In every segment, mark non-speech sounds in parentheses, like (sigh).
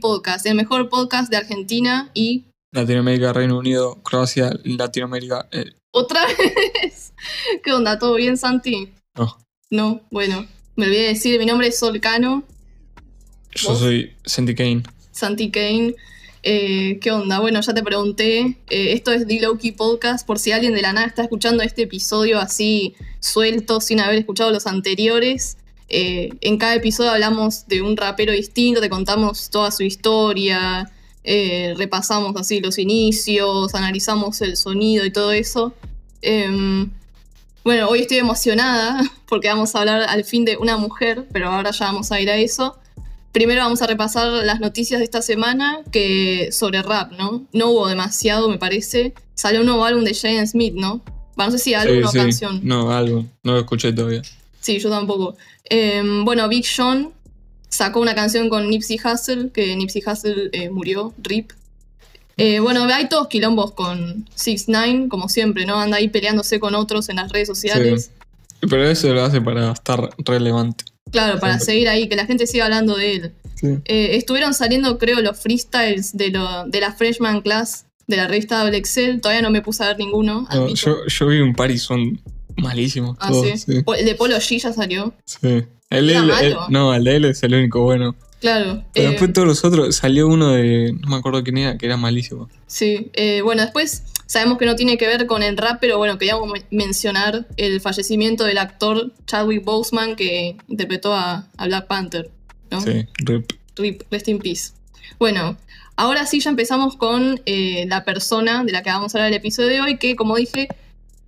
Podcast, el mejor podcast de Argentina y Latinoamérica, Reino Unido, Croacia, Latinoamérica. eh, otra (laughs) vez. ¿Qué onda? ¿Todo bien, Santi? no, No, bueno, me olvidé de decir, mi nombre es Sol Cano, yo ¿Vos? soy Sandy Kane. Santi Kane. Eh, ¿Qué onda? Bueno, ya te pregunté. eh, esto es The Lowkey Podcast. Por si alguien de la nada está escuchando este episodio así suelto, sin haber escuchado los anteriores. Eh, en cada episodio hablamos de un rapero distinto, te contamos toda su historia, eh, repasamos así los inicios, analizamos el sonido y todo eso. Em, bueno, hoy estoy emocionada (laughs) porque vamos a hablar al fin de una mujer, pero ahora ya vamos a ir a eso. Primero vamos a repasar las noticias de esta semana que sobre rap, ¿no? No hubo demasiado, me parece. Salió un nuevo álbum de Jaden Smith, ¿no? No sé si álbum o canción. No, algo. No lo escuché todavía. Sí, yo tampoco. Em, bueno, Big Sean sacó una canción con Nipsey Hussle, que Nipsey Hussle eh, murió, RIP. Eh, bueno, hay todos quilombos con 6 9 como siempre, ¿no? Anda ahí peleándose con otros en las redes sociales. Pero eso lo hace para estar relevante. Claro, para Siempre. seguir ahí, que la gente siga hablando de él. Sí. Eh, estuvieron saliendo, creo, los freestyles de, lo- de la Freshman Class de la revista Double Excel. Todavía no me puse a ver ninguno. No, yo, yo vi un par y son malísimos Ah. ¿sí? El de Polo G ya salió. Sí. El, ¿Era el- el- no, el de él es el único bueno. Claro. Pero eh, después todos los otros, salió uno de. No me acuerdo quién era, que era malísimo. Sí, eh, bueno, después sabemos que no tiene que ver con el rap, pero bueno, queríamos men- mencionar el fallecimiento del actor Chadwick Boseman que interpretó a, a Black Panther. ¿no? Sí, rip. Rip, rest in peace. Bueno, ahora sí ya empezamos con eh, la persona de la que vamos a hablar el episodio de hoy, que como dije,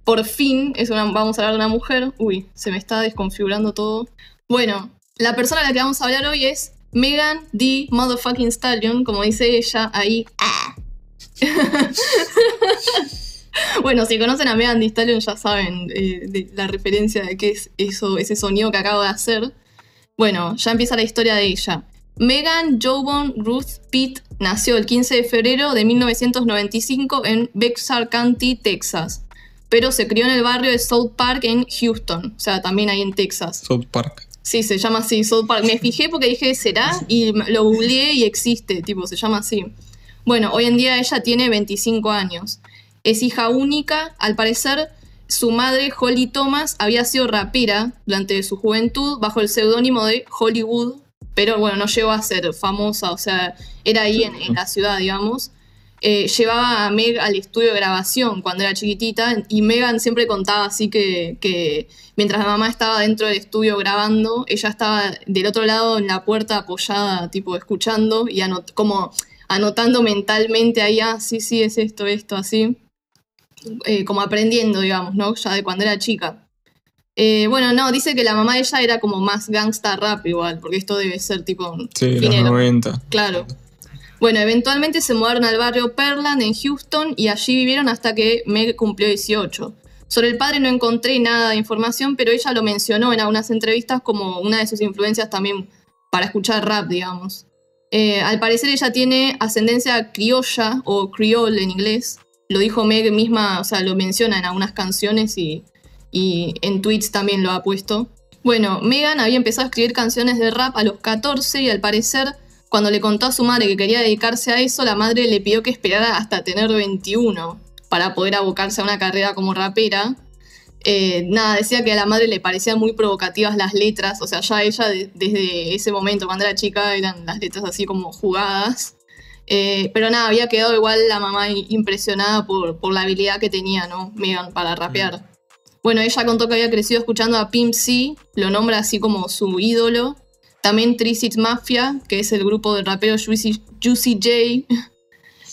por fin es una, vamos a hablar de una mujer. Uy, se me está desconfigurando todo. Bueno, la persona de la que vamos a hablar hoy es Megan D. Motherfucking Stallion, como dice ella ahí. Ah. (laughs) bueno, si conocen a Megan Thee Stallion ya saben eh, de la referencia de qué es eso, ese sonido que acabo de hacer. Bueno, ya empieza la historia de ella. Megan Jobon Ruth Pitt nació el 15 de febrero de 1995 en Bexar County, Texas, pero se crió en el barrio de South Park en Houston, o sea, también ahí en Texas. South Park. Sí, se llama así, South Park. Me fijé porque dije, ¿será? Y lo googleé y existe, tipo, se llama así. Bueno, hoy en día ella tiene 25 años. Es hija única, al parecer su madre, Holly Thomas, había sido rapera durante su juventud bajo el seudónimo de Hollywood, pero bueno, no llegó a ser famosa, o sea, era ahí en, en la ciudad, digamos. Eh, llevaba a Meg al estudio de grabación cuando era chiquitita y Megan siempre contaba así que, que mientras la mamá estaba dentro del estudio grabando, ella estaba del otro lado en la puerta apoyada, tipo escuchando y anot- como anotando mentalmente ahí, ah, sí, sí, es esto, esto, así. Eh, como aprendiendo, digamos, ¿no? Ya de cuando era chica. Eh, bueno, no, dice que la mamá de ella era como más gangsta rap igual, porque esto debe ser tipo Sí, los fin de los 90. Claro. Bueno, eventualmente se mudaron al barrio Perland en Houston y allí vivieron hasta que Meg cumplió 18. Sobre el padre no encontré nada de información, pero ella lo mencionó en algunas entrevistas como una de sus influencias también para escuchar rap, digamos. Eh, al parecer ella tiene ascendencia criolla o creole en inglés. Lo dijo Meg misma, o sea, lo menciona en algunas canciones y, y en tweets también lo ha puesto. Bueno, Megan había empezado a escribir canciones de rap a los 14 y al parecer cuando le contó a su madre que quería dedicarse a eso, la madre le pidió que esperara hasta tener 21 para poder abocarse a una carrera como rapera. Eh, nada, decía que a la madre le parecían muy provocativas las letras, o sea, ya ella de- desde ese momento, cuando era chica, eran las letras así como jugadas. Eh, pero nada, había quedado igual la mamá impresionada por, por la habilidad que tenía, ¿no? Megan para rapear. Bueno, ella contó que había crecido escuchando a Pimp C, lo nombra así como su ídolo. También Six Mafia, que es el grupo del rapero Juicy, J. (laughs)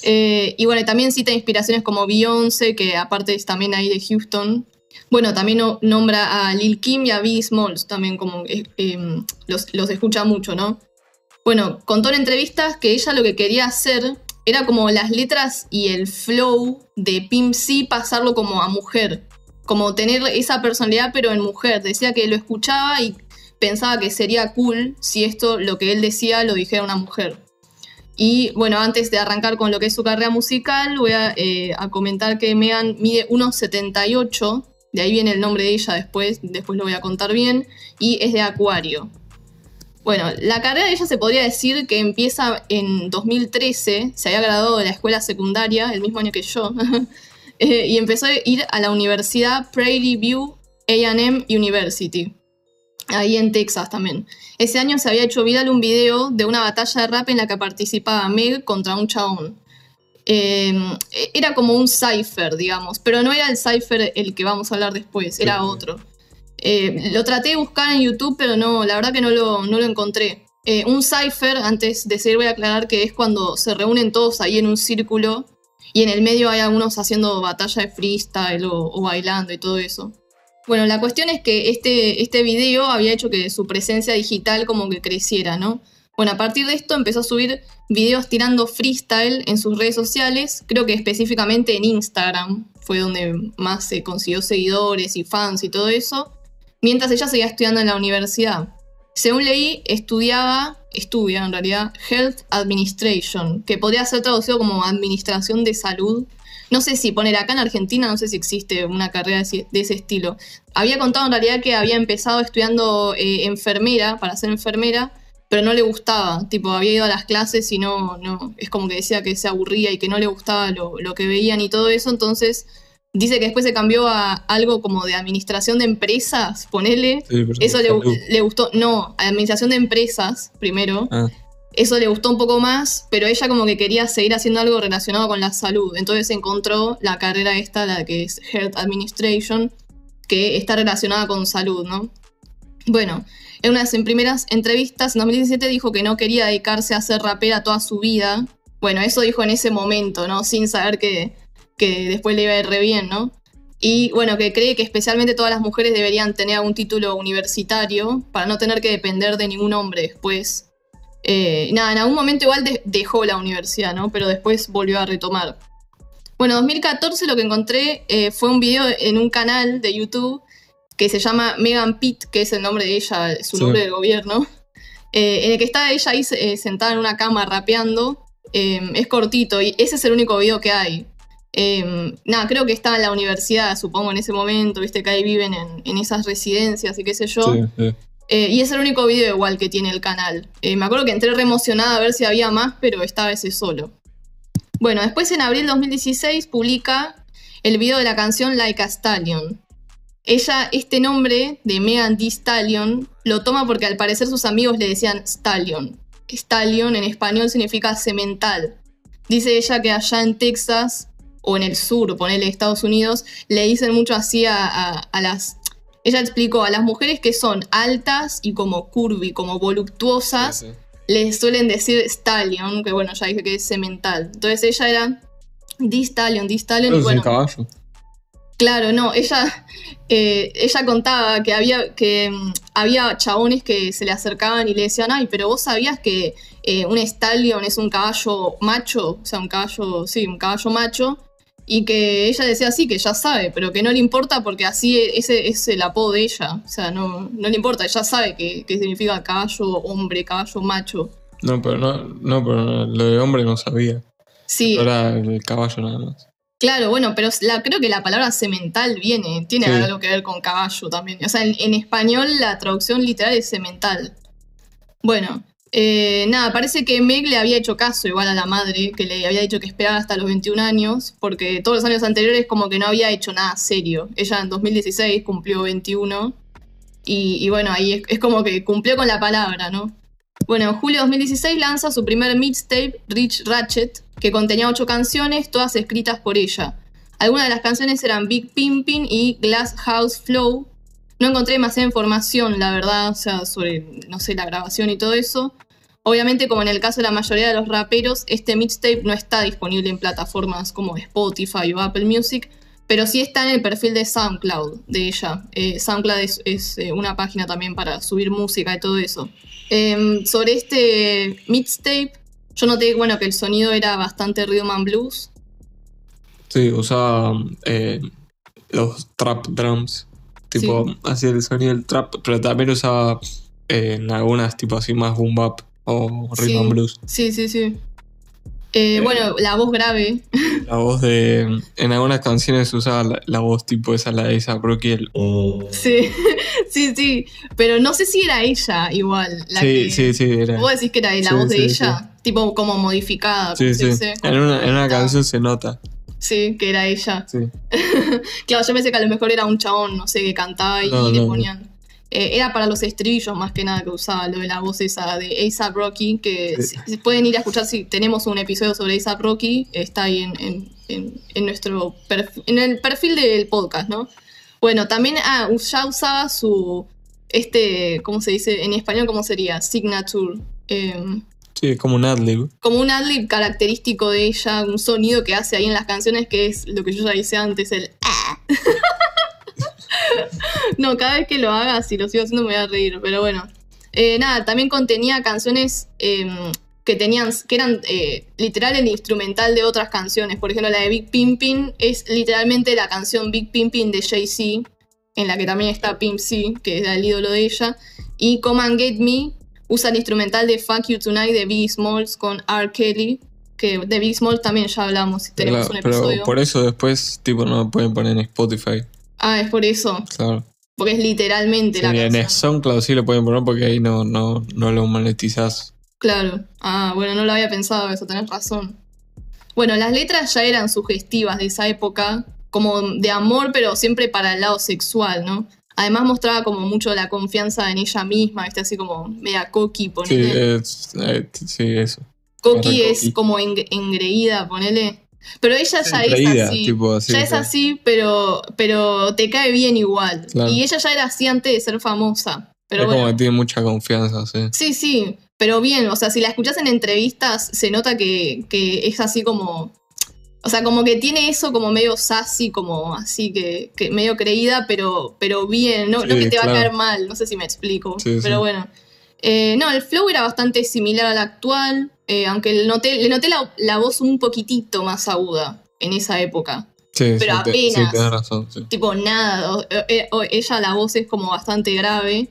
Eh, y bueno, también cita inspiraciones como Beyoncé, que aparte es también ahí de Houston. Bueno, también no- nombra a Lil Kim y a Biggie Smalls, también como eh, em, los, los escucha mucho, ¿no? Bueno, contó en entrevistas que ella lo que quería hacer era como las letras y el flow de Pimp C pasarlo como a mujer. Como tener esa personalidad pero en mujer. Decía que lo escuchaba y pensaba que sería cool si esto, lo que él decía, lo dijera una mujer. Y bueno, antes de arrancar con lo que es su carrera musical, voy a, eh, comentar que Megan mide 1,78, de ahí viene el nombre de ella después, después lo voy a contar bien, y es de Acuario. Bueno, la carrera de ella se podría decir que empieza en 2013, se había graduado de la escuela secundaria, el mismo año que yo, (laughs) eh, y empezó a ir a la Universidad Prairie View AM University, ahí en Texas también. Ese año se había hecho viral un video de una batalla de rap en la que participaba Meg contra un chabón. Eh, era como un cipher, digamos, pero no era el cipher el que vamos a hablar después, era otro. Eh, lo traté de buscar en YouTube, pero no, la verdad que no lo, no lo encontré. Eh, un cipher, antes de seguir voy a aclarar que es cuando se reúnen todos ahí en un círculo y en el medio hay algunos haciendo batalla de freestyle o, bailando y todo eso. Bueno, la cuestión es que este, este video había hecho que su presencia digital como que creciera, ¿no? Bueno, a partir de esto empezó a subir videos tirando freestyle en sus redes sociales, creo que específicamente en Instagram, fue donde más se consiguió seguidores y fans y todo eso mientras ella seguía estudiando en la universidad. Según leí, estudiaba, estudia en realidad, Health Administration, que podría ser traducido como Administración de Salud. No sé si poner acá en Argentina, no sé si existe una carrera de ese estilo. Había contado en realidad que había empezado estudiando eh, enfermera, para ser enfermera, pero no le gustaba. Tipo, había ido a las clases y no, no, es como que decía que se aburría y que no le gustaba lo, lo que veían y todo eso, entonces Dice que después se cambió a algo como de administración de empresas, ponele. Eso le, gustó, no, administración de empresas primero. Ah. Eso le gustó un poco más, pero ella como que quería seguir haciendo algo relacionado con la salud. Entonces encontró la carrera esta, la que es Health Administration, que está relacionada con salud, ¿no? Bueno, en unas primeras entrevistas en 2017 dijo que no quería dedicarse a ser rapera toda su vida. Bueno, eso dijo en ese momento, ¿no? Sin saber que que después le iba a ir re bien, ¿no? Y bueno, que cree que especialmente todas las mujeres deberían tener algún título universitario para no tener que depender de ningún hombre después. Eh, nada, en algún momento igual dejó la universidad, ¿no? Pero después volvió a retomar. Bueno, 2014 lo que encontré eh, fue un video en un canal de YouTube que se llama Megan Pitt, que es el nombre de ella, su nombre del gobierno, eh, en el que está ella ahí sentada en una cama rapeando. es cortito y ese es el único video que hay. Nada, creo que estaba en la universidad, supongo, en ese momento, viste que ahí viven en, esas residencias y qué sé yo. Eh, y es el único video igual que tiene el canal. Eh, me acuerdo que entré re emocionada a ver si había más, pero estaba ese solo. Bueno, después en abril de 2016 publica el video de la canción Like a Stallion. Ella, este nombre de Megan Thee Stallion, lo toma porque al parecer sus amigos le decían Stallion. Stallion en español significa cemental. Dice ella que allá en Texas o en el sur, ponele Estados Unidos, le dicen mucho así a, las... Ella explicó, a las mujeres que son altas y como curvy, como voluptuosas, les suelen decir stallion, que bueno, ya dije que es semental. Entonces ella era di stallion, di stallion. y bueno, caballo. Claro, no, ella, eh, ella contaba que había, que mm, había chabones que se le acercaban y le decían, ay, pero vos sabías que eh, un stallion es un caballo macho, o sea, un caballo, sí, un caballo macho, y que ella decía sí, que ya sabe, pero que no le importa porque así ese es el apodo de ella. O sea, no, no le importa, ella sabe que, significa caballo, hombre, caballo, macho. No, pero no, no, pero lo de hombre no sabía. Sí. Era el caballo nada más. Claro, bueno, pero la, creo que la palabra semental viene, tiene algo que ver con caballo también. O sea, en español la traducción literal es semental. Bueno, eh, nada, parece que Meg le había hecho caso igual a la madre, que le había dicho que esperara hasta los 21 años, porque todos los años anteriores como que no había hecho nada serio. Ella en 2016 cumplió 21 y, bueno, ahí es, como que cumplió con la palabra, ¿no? Bueno, en julio de 2016 lanza su primer mixtape, Rich Ratchet, que contenía ocho canciones, todas escritas por ella. Algunas de las canciones eran Big Pimpin' y Glass House Flow. No encontré demasiada información, la verdad, o sea, sobre, no sé, la grabación y todo eso. Obviamente, como en el caso de la mayoría de los raperos, este mixtape no está disponible en plataformas como Spotify o Apple Music, pero sí está en el perfil de SoundCloud de ella. Eh, SoundCloud es, eh, una página también para subir música y todo eso. Em, sobre este mixtape, yo noté bueno, que el sonido era bastante rhythm and blues. Sí, usaba eh, los trap drums, tipo, hacía el sonido del trap, pero también usaba en algunas tipo así más boom bap o rhythm sí, blues. Sí, sí, sí. Eh, bueno, la voz grave. (laughs) La voz de. En algunas canciones usaba la, la voz tipo esa, la de esa Rocky, el. Sí, (laughs) sí, sí. Pero no sé si era ella igual. La sí, que- sí, sí, era. Vos decís que era la Sí, voz de ella, tipo como modificada. Sí, sí. se En una, en una canción se nota. Sí, que era ella. Sí. (laughs) Claro, yo pensé que a lo mejor era un chabón, no sé, que cantaba y No, le no. ponían. Eh, era para los estribillos más que nada que usaba lo de la voz esa de ASAP Rocky, que Sí. si- si pueden ir a escuchar si tenemos un episodio sobre ASAP Rocky, está ahí en, en- en- en nuestro perfil, en el perfil del podcast, ¿no? Bueno, también ah, ya usaba su, este, ¿cómo se dice? En español, ¿cómo sería? Signature. em, Sí, es como un adlib. como un adlib característico de ella, un sonido que hace ahí en las canciones que es lo que yo ya hice antes, el ah. (laughs) (laughs) no, cada vez que lo haga, si lo sigo haciendo me voy a reír, pero bueno. Eh, nada, también contenía canciones em, que tenían, que eran eh, literal el instrumental de otras canciones. Por ejemplo, la de Big Pimpin es literalmente la canción Big Pimpin de Jay-Z, en la que también está Pimp C, que es el ídolo de ella. Y Come and Get Me usa el instrumental de Fuck You Tonight de Biggie Smalls con R. Kelly, que de Biggie Smalls también ya hablamos, si tenemos Claro, un pero por eso después, tipo, no lo pueden poner en Spotify. Ah, es por eso, Claro. porque es literalmente Sí, la en canción. SoundCloud sí lo pueden poner porque ahí no, no, no lo monetizás. Claro. Ah, bueno, no lo había pensado eso, tenés razón. Bueno, las letras ya eran sugestivas de esa época, como de amor, pero siempre para el lado sexual, ¿no? Además mostraba como mucho la confianza en ella misma, ¿viste? Así como media coqui, Sí, ponele. es, eh, sí, eso. coqui es coqui. como eng- engreída, ponele. Pero ella ya es así. tipo ya es sí. así, pero, pero te cae bien igual. Claro. Y ella ya era así antes de ser famosa. Pero es bueno. como que tiene mucha confianza, sí. Sí, sí, pero bien, o sea, si la escuchas en entrevistas, se nota que, que es así como. O sea, como que tiene eso como medio sassy, como así que, que medio creída, pero, pero bien, no, que te va a caer mal, no sé si me explico. Pero bueno. Eh, no, el flow era bastante similar al actual, eh, aunque le noté, le noté la, la voz un poquitito más aguda en esa época. Sí, Pero sí, te- sí, apenas. tenés razón, sí. Tipo, nada, eh, ella la voz es como bastante grave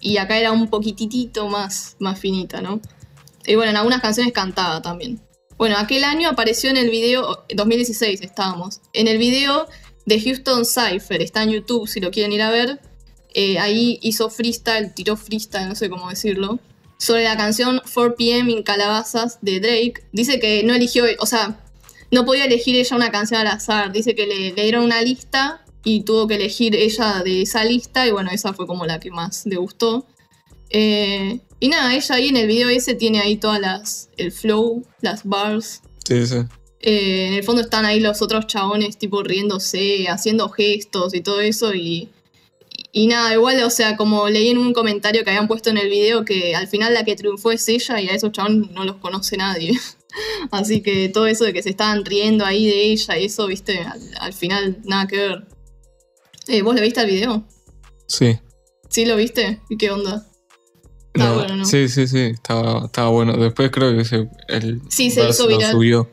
y acá era un poquitito más, más finita, ¿no? Y bueno, en algunas canciones cantaba también. Bueno, aquel año apareció en el video, 2016 estábamos, en el video de Houston Cypher, está en YouTube si lo quieren ir a ver. Eh, ahí hizo freestyle, tiró freestyle, no sé cómo decirlo, sobre la canción 4pm en Calabazas de Drake. Dice que no eligió, o sea, no podía elegir ella una canción al azar. Dice que le, le dieron una lista y tuvo que elegir ella de esa lista y bueno, esa fue como la que más le gustó. Eh, y nada, ella ahí en el video ese tiene ahí todas las, el flow, las bars. Sí, sí. Eh, en el fondo están ahí los otros chabones tipo riéndose, haciendo gestos y todo eso y, y nada, igual, o sea, como leí en un comentario que habían puesto en el video que al final la que triunfó es ella y a esos chabones no los conoce nadie. (laughs) Así que todo eso de que se estaban riendo ahí de ella y eso, viste, al, al final nada que ver. Eh, ¿Vos le viste al video? Sí. ¿Sí lo viste? ¿Y qué onda? Está No, bueno, ¿no? Sí, sí, sí, estaba, estaba bueno. Después creo que se, el Sí, se hizo lo viral. subió.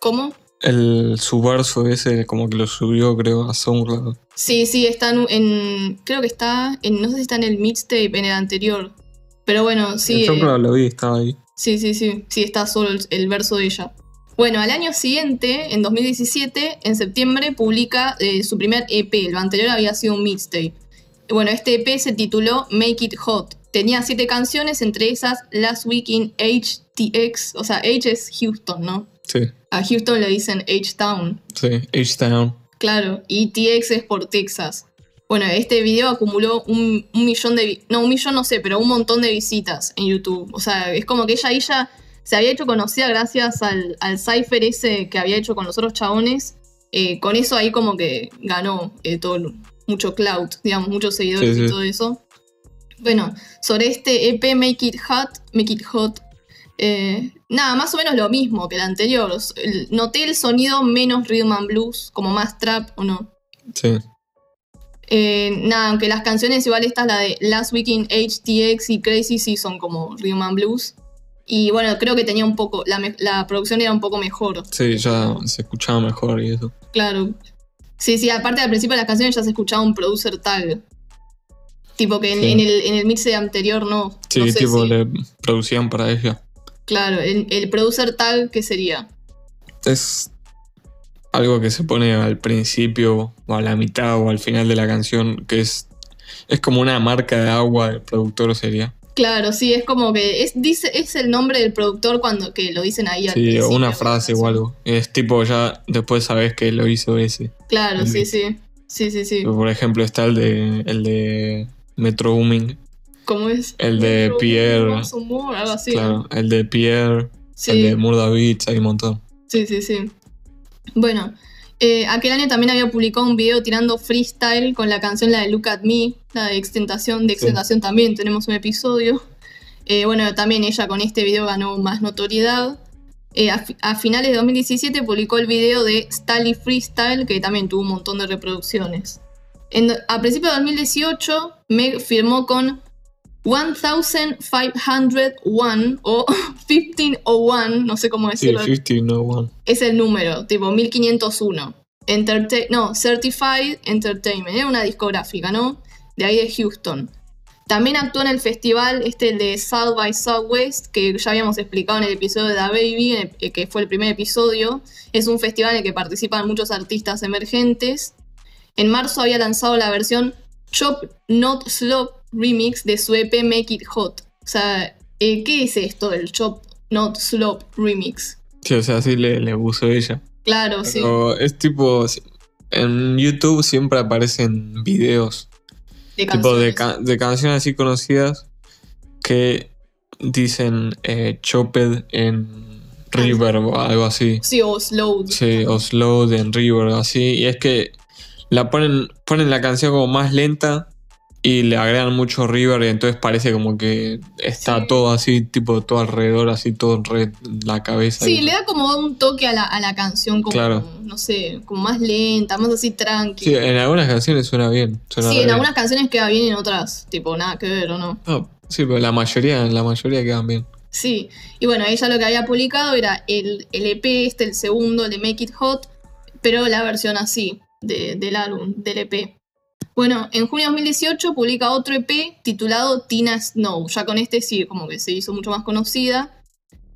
¿Cómo? El su verso ese como que lo subió, creo, a SoundCloud. Sí, sí, está en, en- Creo que está. En, no sé si está en el mixtape, en el anterior. Pero bueno, sí. en eh, lo vi, estaba ahí. sí, sí, sí. Sí, está solo el, el verso de ella. Bueno, al año siguiente, en 2017, en septiembre, publica eh, su primer EP. Lo anterior había sido un mixtape. Bueno, este EP se tituló Make It Hot. Tenía siete canciones, entre esas Last Week in HTX. O sea, H es Houston, ¿no? Sí, A Houston le dicen H-Town. sí, H-Town. Claro, y TX es por Texas. Bueno, este video acumuló un, un millón de... No, un millón no sé, pero un montón de visitas en YouTube. O sea, es como que ella ahí ya se había hecho conocida gracias al, al cipher ese que había hecho con los otros chabones. Eh, con eso ahí como que ganó eh, todo, mucho clout, digamos, muchos seguidores Sí, y todo eso. Bueno, sobre este EP Make It Hot, Make It Hot, eh, nada, más o menos lo mismo que el anterior. El- Noté el sonido menos rhythm and blues, como más trap o no. Sí, Eh, nada, aunque las canciones igual estas, la de Last Week in HTX y Crazy, sí son como rhythm and blues. Y bueno, creo que tenía un poco, la, la producción era un poco mejor, sí, ya se escuchaba mejor y eso. claro. Sí, sí, aparte al principio de las canciones ya se escuchaba un producer tag. Tipo que en, Sí. en el, en el mix anterior no. Sí, no sé tipo si- le producían para ella. Claro, el, el producer tag, ¿qué sería? Es algo que se pone al principio o a la mitad o al final de la canción, que es, es como una marca de agua del productor sería. Claro, sí, es como que es, dice, es el nombre del productor cuando que lo dicen ahí al Sí, o una frase o algo. Es tipo ya después sabes que lo hizo ese. Claro, sí, sí. Sí, sí, sí. Por ejemplo está el de el de Metro Booming, ¿Cómo es? el de Pierre. Algo así. claro, el de Pierre, Sí. el de Murda Beats, hay un montón. Sí, sí, sí. Bueno, eh, aquel año también había publicado un video tirando freestyle con la canción la de Look at Me, la de Extentación. De Sí. Extentación también tenemos un episodio. Eh, bueno, también ella con este video ganó más notoriedad. Eh, a, fi- a finales de 2017 publicó el video de Stally Freestyle, que también tuvo un montón de reproducciones. En- a principios de 2018, Meg firmó con 1501 o (laughs) 1501, no sé cómo Sí, decirlo. 1501. es el número, tipo 1501. Enterte no, Certified Entertainment, era una discográfica, ¿no? De ahí de Houston. También actuó en el festival este de South by Southwest, que ya habíamos explicado en el episodio de Da Baby, el- eh, que fue el primer episodio. Es un festival en el que participan muchos artistas emergentes. En marzo había lanzado la versión Chop Not Slop Remix de su EP Make It Hot. O sea, eh, ¿qué es esto del Chop Not Slop Remix? Sí, o sea, así le, le puso ella. Claro, sí. Pero es tipo. En YouTube siempre aparecen videos de tipo de, canciones. ca- de canciones así conocidas que dicen eh, Chopped en River o algo así. Sí, o slow. Sí, o Slowed en River o así. Y es que la ponen, ponen la canción como más lenta y le agregan mucho River y entonces parece como que está Sí. todo así, tipo todo alrededor, así todo en red, la cabeza. Sí, y- le da como un toque a la, a la canción, como, Claro. no sé, como más lenta, más así tranqui. Sí, en algunas canciones suena bien. Suena Sí, en bien. algunas canciones queda bien, en otras, tipo, nada que ver, ¿o no? No, sí, pero la mayoría, la mayoría quedan bien. Sí, y bueno, ella lo que había publicado era el, el EP, este, el segundo, el de Make It Hot, pero la versión así, de- del álbum, del EP. Bueno, en junio de 2018 publica otro EP titulado Tina Snow. Ya con este sí, como que se hizo mucho más conocida.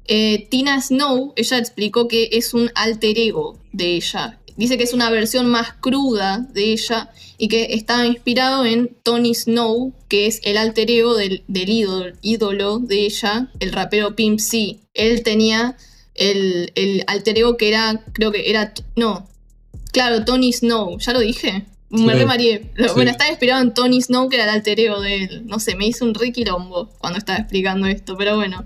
Eh, Tina Snow, ella explicó que es un alter ego de ella. Dice que es una versión más cruda de ella y que está inspirado en Tony Snow, que es el alter ego del, del ídolo, ídolo de ella, el rapero Pimp C. Él tenía el, el alter ego que era, creo que era, no, claro, Tony Snow, ya lo dije. Me Sí. Bueno, está inspirado en Tony Snow, que era el alter ego de él. No sé, me hizo un re quilombo cuando estaba explicando esto, pero bueno.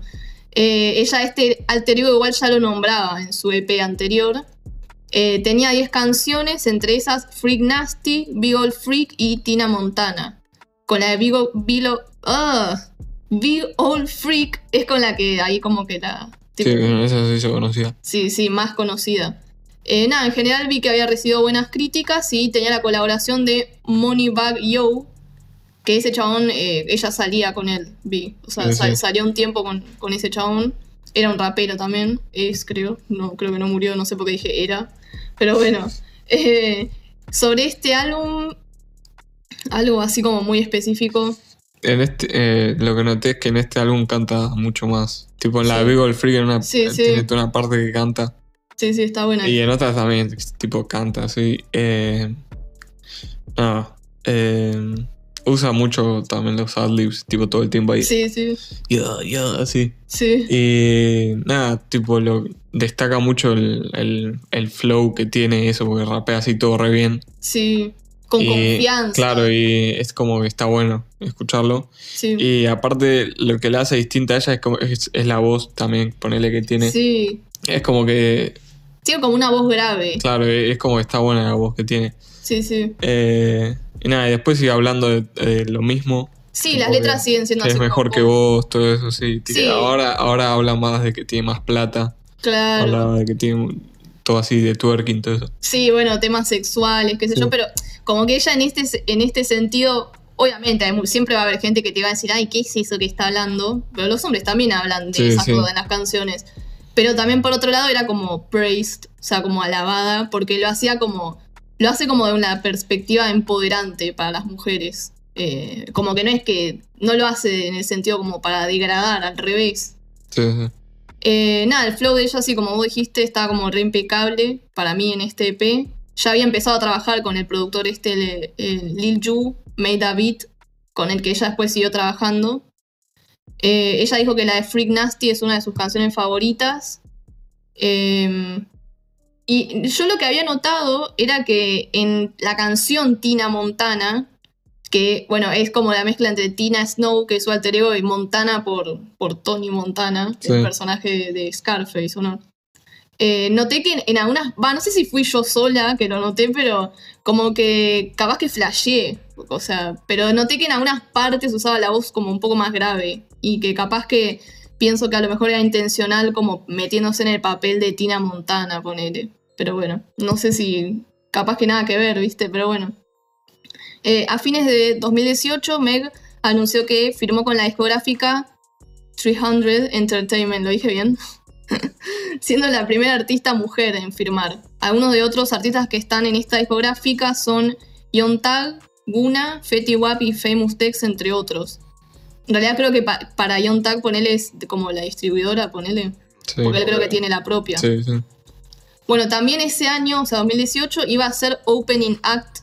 Eh, ella, este alter ego, igual ya lo nombraba en su EP anterior. Eh, tenía 10 canciones, entre esas Freak Nasty, Big Old Freak y Tina Montana. Con la de Big Old, Big Old- ah, Big Old Freak es con la que ahí como que la... tipo, Sí, esa se hizo conocida. Sí, sí, más conocida. Eh, nada, en general vi que había recibido buenas críticas y tenía la colaboración de Moneybag Yo, que ese chabón, eh, ella salía con él, vi. O sea, Sí, sal- sí. salió un tiempo con, con ese chabón. Era un rapero también, es creo. No, creo que no murió, no sé por qué dije era. Pero bueno. (laughs) eh, sobre este álbum, algo así como muy específico. En este, lo que noté es que en este álbum canta mucho más. Tipo en la Sí. Big Old Freak en una, Sí, sí. tiene toda una parte que canta. Sí, sí, está buena. Y en otras también, tipo canta, así. Eh, nada. eh, usa mucho también los adlibs, tipo todo el tiempo ahí. Sí, sí, Ya, ya, así. sí. Y nada, tipo, lo destaca mucho el, el- el flow que tiene eso, porque rapea así todo re bien. Sí, con Y, confianza. Claro, y es como que está bueno escucharlo. Sí. Y aparte, lo que le hace distinta a ella es, como, es, es la voz también, ponele que tiene. Sí. Es como que, Tiene como una voz grave. claro, es como que está buena la voz que tiene. Sí, sí. Eh, y nada, y después sigue hablando de, de lo mismo. Sí, las letras siguen siendo que es así. mejor como que vos, todo eso, sí. Sí. Ahora, ahora habla más de que tiene más plata. Claro. Hablaba de que tiene todo así de twerking, todo eso. Sí, bueno, temas sexuales, qué sé Sí. yo, pero como que ella en este, en este sentido, obviamente hay siempre va a haber gente que te va a decir, ay, ¿qué es eso que está hablando? Pero los hombres también hablan de Sí, esas cosas en las canciones. Pero también por otro lado era como praised, o sea, como alabada, porque lo hacía como, lo hace como de una perspectiva empoderante para las mujeres. Eh, como que no es que, no lo hace en el sentido como para degradar, al revés. Sí, sí. Eh, nada, el flow de ella, así como vos dijiste, estaba como re impecable para mí en este EP. Ya había empezado a trabajar con el productor este, Lil Ju, Made a Beat, con el que ella después siguió trabajando. Eh, ella dijo que la de Freak Nasty es una de sus canciones favoritas. Em, y yo lo que había notado era que en la canción Tina Montana, que bueno, es como la mezcla entre Tina Snow, que es su alter ego, y Montana por, por Tony Montana, el personaje de Scarface, ¿o no? Eh, noté que en, algunas, va, no sé si fui yo sola que lo noté, pero como que capaz que flasheé, o sea, pero noté que en algunas partes usaba la voz como un poco más grave y que capaz que pienso que a lo mejor era intencional como metiéndose en el papel de Tina Montana, ponele. Pero bueno, no sé si capaz que nada que ver, ¿viste? Pero bueno. Eh, a fines de 2018, Meg anunció que firmó con la discográfica 300 Entertainment, ¿lo dije bien? (laughs) siendo la primera artista mujer en firmar. Algunos de otros artistas que están en esta discográfica son Yontag, Guna, Fetty Wap y Famous Dex, entre otros. En realidad creo que para Yontag ponele es como la distribuidora, ponele. Porque él creo que tiene la propia. Bueno, también ese año, o sea, 2018, iba a ser Opening Act,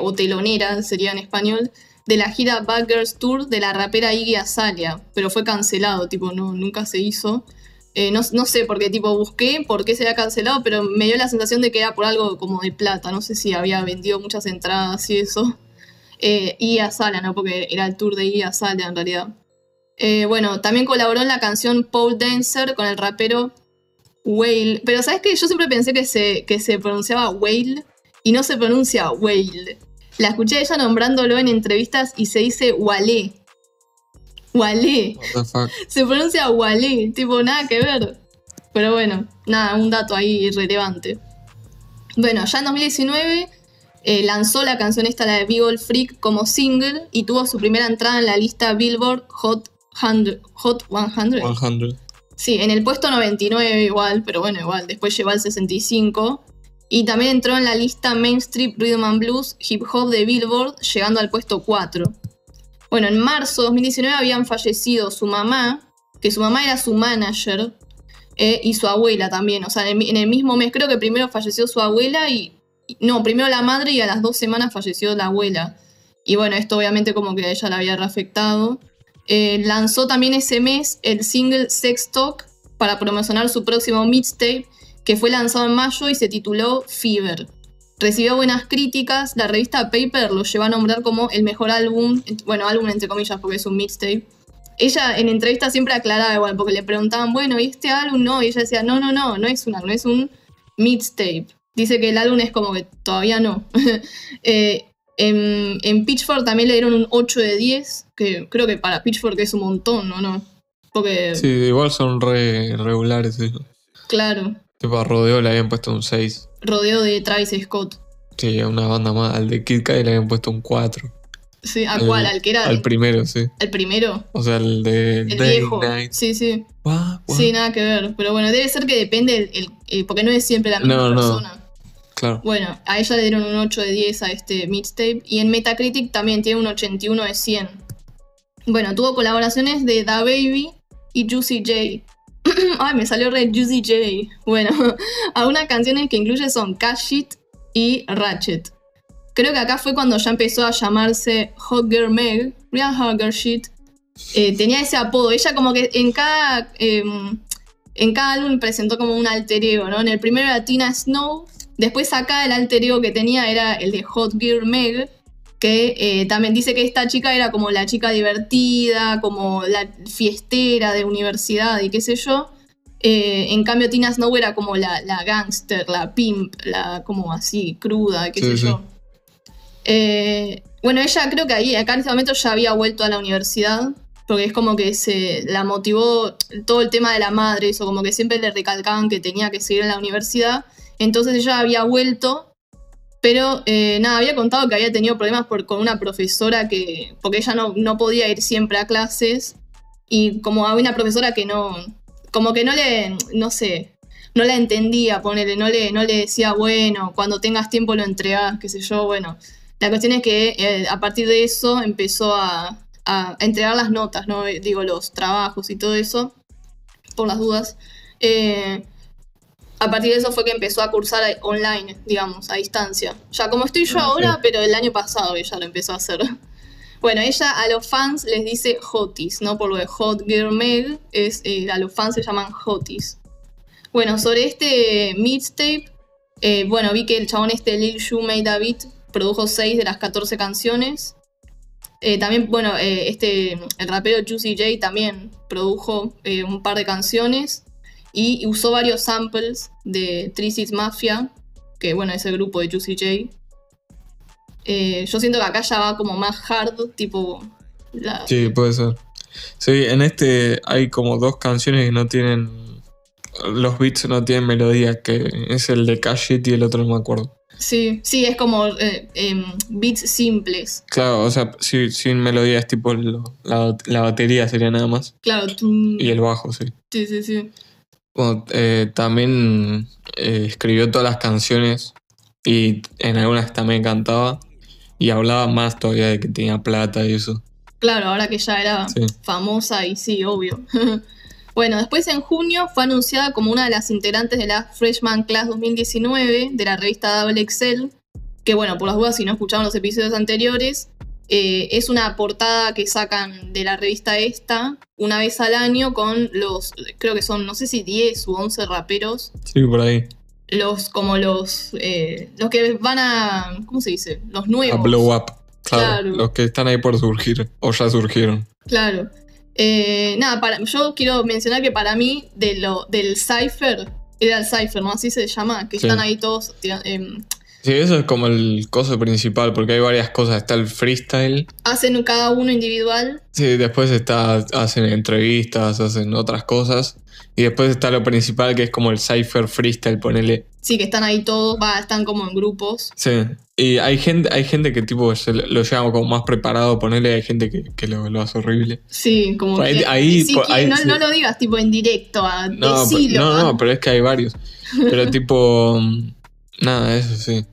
o telonera sería en español, de la gira Bad Girls Tour de la rapera Iggy Azalea, pero fue cancelado, tipo, no, nunca se hizo. Eh, no, sé por qué tipo busqué, por qué se había cancelado, pero me dio la sensación de que era por algo como de plata. No sé si había vendido muchas entradas y eso. Eh, y a Sala, ¿no? Porque era el tour de Ia Sala en realidad. Eh, bueno, también colaboró en la canción Paul Dancer con el rapero Whale. Pero ¿sabes qué? Yo siempre pensé que se, que se pronunciaba Whale y no se pronuncia Whale. La escuché a ella nombrándolo en entrevistas y se dice Wale. Wale. (laughs) Se pronuncia Wale, tipo nada que ver. Pero bueno, nada, un dato ahí irrelevante. Bueno, ya en 2019 eh, lanzó la canción esta, la de Big Freak, como single y tuvo su primera entrada en la lista Billboard Hot 100. Hot 100. Sí, en el puesto 99 igual, pero bueno, igual, después llegó al 65. Y también entró en la lista Mainstream Rhythm and Blues Hip Hop de Billboard, llegando al puesto 4. Bueno, en marzo de 2019 habían fallecido su mamá, que su mamá era su manager, eh, y su abuela también. O sea, en el, mismo mes, creo que primero falleció su abuela y. No, primero la madre y a las dos semanas falleció la abuela. Y bueno, esto obviamente como que a ella la había reafectado. Eh, lanzó también ese mes el single Sex Talk para promocionar su próximo mixtape, que fue lanzado en mayo y se tituló Fever. Recibió buenas críticas, la revista Paper lo llevó a nombrar como el mejor álbum, bueno, álbum entre comillas porque es un mixtape. Ella en entrevistas siempre aclaraba igual, porque le preguntaban, bueno, ¿y este álbum no? Y ella decía, no, no, no, no es un álbum, es un mixtape. Dice que el álbum es como que todavía no. (laughs) Eh, en, Pitchfork también le dieron un 8 de 10, que creo que para Pitchfork es un montón, ¿no? no porque... Sí, igual son re regulares. Claro. Tipo a Rodeo le habían puesto un 6 rodeo de Travis Scott. Sí, una banda más. Al de Kid Kai le habían puesto un 4. Sí, ¿a cuál? ¿Al que era? Al primero, sí. ¿Al primero? O sea, el de el viejo. Sí, sí. Sí, nada que ver. Pero bueno, debe ser que depende, el, porque no es siempre la misma persona. Bueno, a ella le dieron un 8 de 10 a este mixtape. Y en Metacritic también tiene un 81 de 100. Bueno, tuvo colaboraciones de Da Baby y Juicy J. (clears throat) Ay, me salió re Juicy J. Bueno, (laughs) algunas canciones que incluye son Cash It y Ratchet. Creo que acá fue cuando ya empezó a llamarse Hot Girl Meg, Real Hot Shit. Eh, tenía ese apodo. Ella como que en cada, em, en cada álbum presentó como un alter ego, ¿no? En el primero era Tina Snow, después acá el alter ego que tenía era el de Hot Girl Meg, que eh, también dice que esta chica era como la chica divertida, como la fiestera de universidad y qué sé yo. Eh, en cambio, Tina Snow era como la, la gangster, la pimp, la como así, cruda, qué sé yo. Eh, bueno, ella creo que ahí, acá en este momento ya había vuelto a la universidad, porque es como que se la motivó todo el tema de la madre, eso, como que siempre le recalcaban que tenía que seguir en la universidad. Entonces ella había vuelto pero eh, nada, había contado que había tenido problemas con una profesora que, porque ella no, no podía ir siempre a clases y como había una profesora que no, como que no le, no sé, no la entendía, ponele, no le, no le decía, bueno, cuando tengas tiempo lo entregas, qué sé yo, bueno. La cuestión es que eh, a partir de eso empezó a, a, entregar las notas, ¿no? Digo, los trabajos y todo eso. por las dudas. Eh, a partir de eso fue que empezó a cursar online, digamos, a distancia. Ya como estoy yo Ah, ahora, sí. pero el año pasado ella lo empezó a hacer. (laughs) Bueno, ella a los fans les dice hoties, ¿no? Por lo de Hot Girl Meg, es, eh, a los fans se llaman hoties. Bueno, sobre este mixtape, eh, bueno, vi que el chabón este Lil Shu Made David produjo 6 de las 14 canciones. Eh, también, bueno, este, el rapero Juicy J también produjo un par de canciones y usó varios samples de Six Mafia, que bueno, es el grupo de Juicy J. Eh, yo siento que acá ya va como más hard, tipo... la- Sí, puede ser. Sí, en este hay como dos canciones que no tienen. Los beats no tienen melodía, que es el de Cash It y el otro no me acuerdo. sí, sí, es como eh, em, beats simples. Claro, o sea, sí, sin melodía es tipo lo- la, la batería sería nada más. Claro, tum, Y el bajo, sí. sí, sí, sí. Bueno, eh, también eh, escribió todas las canciones y en algunas también cantaba y hablaba más todavía de que tenía plata y eso. Claro, ahora que ya era Sí. famosa y sí, obvio. (laughs) bueno, después en junio fue anunciada como una de las integrantes de la Freshman Class 2019 de la revista Double Excel, que bueno, por las dudas si no escucharon los episodios anteriores, eh, es una portada que sacan de la revista esta una vez al año con los, creo que son, no sé si 10 u 11 raperos, Sí, por ahí. los como los, eh, los que van a, ¿cómo se dice? Los nuevos. A blow up. Claro, Claro. Los que están ahí por surgir o ya surgieron. Claro. Eh, nada, para, yo quiero mencionar que para mí de lo, del Cypher, era el Cypher, ¿no? Así se llama, que Sí. están ahí todos. Sí, eso es como el coso principal, porque hay varias cosas. Está el freestyle, hacen cada uno individual. sí, después está, hacen entrevistas, hacen otras cosas. Y después está lo principal, que es como el cypher freestyle, ponele. Sí, que están ahí todos, va, están como en grupos. Sí. Y hay gente, hay gente que tipo se lo lleva como más preparado, ponele, hay gente que, que lo, lo hace horrible. Sí, como Ahí- que. ahí- por- ahí no, sí. no lo digas tipo en directo, a No, pero- decilo, no, ¿ah? no, pero es que hay varios. Pero (laughs) tipo, mm, nada, eso sí.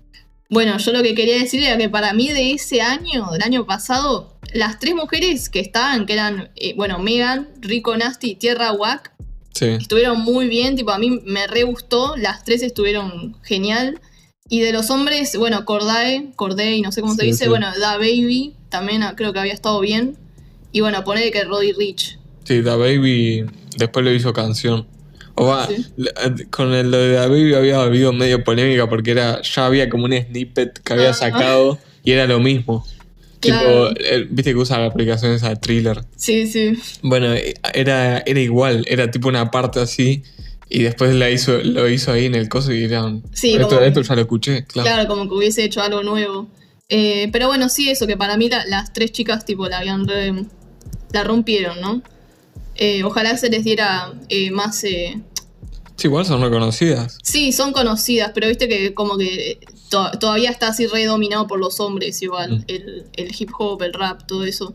Bueno, yo lo que quería decir era que para mí de ese año, del año pasado, las tres mujeres que estaban, que eran, eh, bueno, Megan, Rico Nasty y Tierra Wack, Sí. estuvieron muy bien, tipo a mí me re gustó, las tres estuvieron genial. Y de los hombres, bueno, Cordae, Corday, no sé cómo se dice, sí. bueno, Da Baby, también ah, creo que había estado bien. Y bueno, poner que Roddy Rich. Sí, Da Baby después lo hizo canción. O va, Sí. la- con el de Da Baby había habido medio polémica porque era ya había como un snippet que había Ah. sacado y era lo mismo. Claro. Tipo, viste que usa la aplicación esa thriller. Sí, sí. Bueno, eh, era, era igual, era tipo una parte así y después la hizo, lo hizo ahí en el coso y eran... Sí, como- esto ya lo escuché, claro. Claro, como que hubiese hecho algo nuevo. Eh, pero bueno, sí, eso, que para mí la- las tres chicas, tipo, la habían re- la rompieron, ¿no? Eh, ojalá se les diera eh, más. eh, Sí, igual son reconocidas. Sí, son conocidas, pero viste que como que to- todavía está así re dominado por los hombres, igual, Mm. el, el hip hop, el rap, todo eso.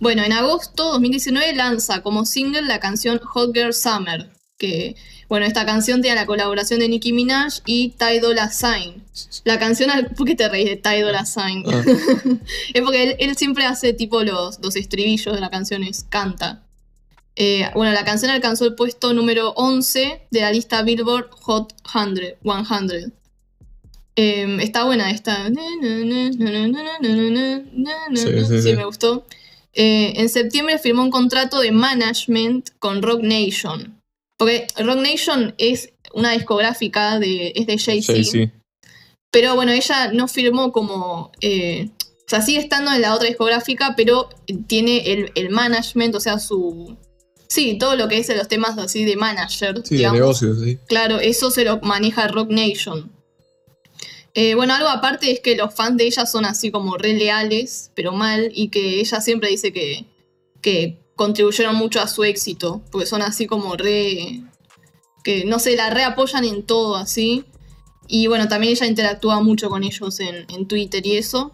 Bueno, en agosto 2019 lanza como single la canción Hot Girl Summer, que, bueno, esta canción tiene la colaboración de Nicki Minaj y Ty Dolla Sign. La canción, (laughs) ¿por qué te reís de Ty Dolla Sign? Ah. (laughs) es porque él, él siempre hace tipo los, los estribillos de las canciones, canta. Eh, bueno, la canción alcanzó el puesto número 11 de la lista Billboard Hot 100. 100. Eh, está buena esta. Sí, sí, Sí, sí. me gustó. Eh, en septiembre firmó un contrato de management con Rock Nation. Porque Rock Nation es una discográfica de, es de Jay-Z. Pero bueno, ella no firmó como. eh, o sea, sigue estando en la otra discográfica, pero tiene el, el management, o sea, su. Sí, todo lo que es los temas así de manager. Sí, de negocios, sí. Claro, eso se lo maneja Rock Nation. Eh, bueno, algo aparte es que los fans de ella son así como re leales, pero mal, y que ella siempre dice que, que contribuyeron mucho a su éxito, porque son así como re. que no sé, la re apoyan en todo así. Y bueno, también ella interactúa mucho con ellos en, en Twitter y eso.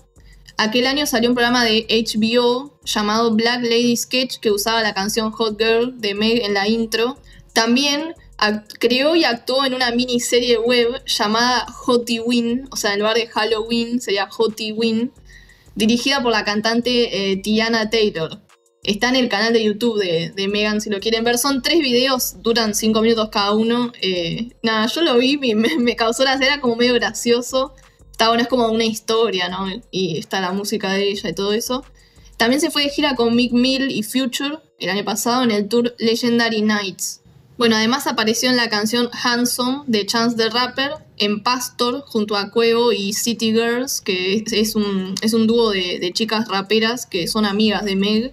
Aquel año salió un programa de HBO llamado Black Lady Sketch que usaba la canción Hot Girl de Meg en la intro. También creó y actuó en una miniserie web llamada Hottie Win, o sea, en lugar de Halloween sería Hottie Win, dirigida por la cantante eh, Tiana Taylor. Está en el canal de YouTube de, de Megan si lo quieren ver. Son tres videos, duran cinco minutos cada uno. Eh, nada, yo lo vi me, me causó la era como medio gracioso. Está bueno, es como una historia, ¿no? Y está la música de ella y todo eso. También se fue de gira con Mick Mill y Future el año pasado en el tour Legendary Nights. Bueno, además apareció en la canción Handsome de Chance the Rapper, en Pastor junto a Cuevo y City Girls, que es un, es un dúo de, chicas raperas que son amigas de Meg.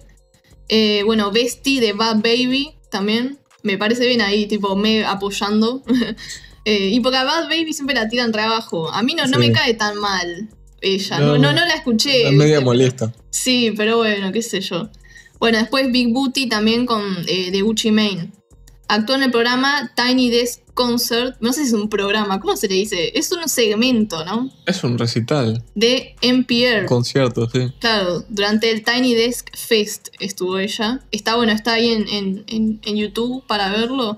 Eh, bueno, Bestie de Bad Baby también. Me parece bien ahí, tipo, Meg apoyando. (laughs) Eh, y porque a Bad Baby siempre la tiran trabajo. A mí no, no Sí. me cae tan mal ella. No, No, no, la escuché. Es media molesta. Sí, pero bueno, qué sé yo. Bueno, después Big Booty también con eh, de Gucci Mane. Actuó en el programa Tiny Desk Concert. No sé si es un programa, ¿cómo se le dice? Es un segmento, ¿no? Es un recital, De NPR. concierto, sí. Claro, durante el Tiny Desk Fest estuvo ella. Está bueno, está ahí en, en- en- en YouTube para verlo.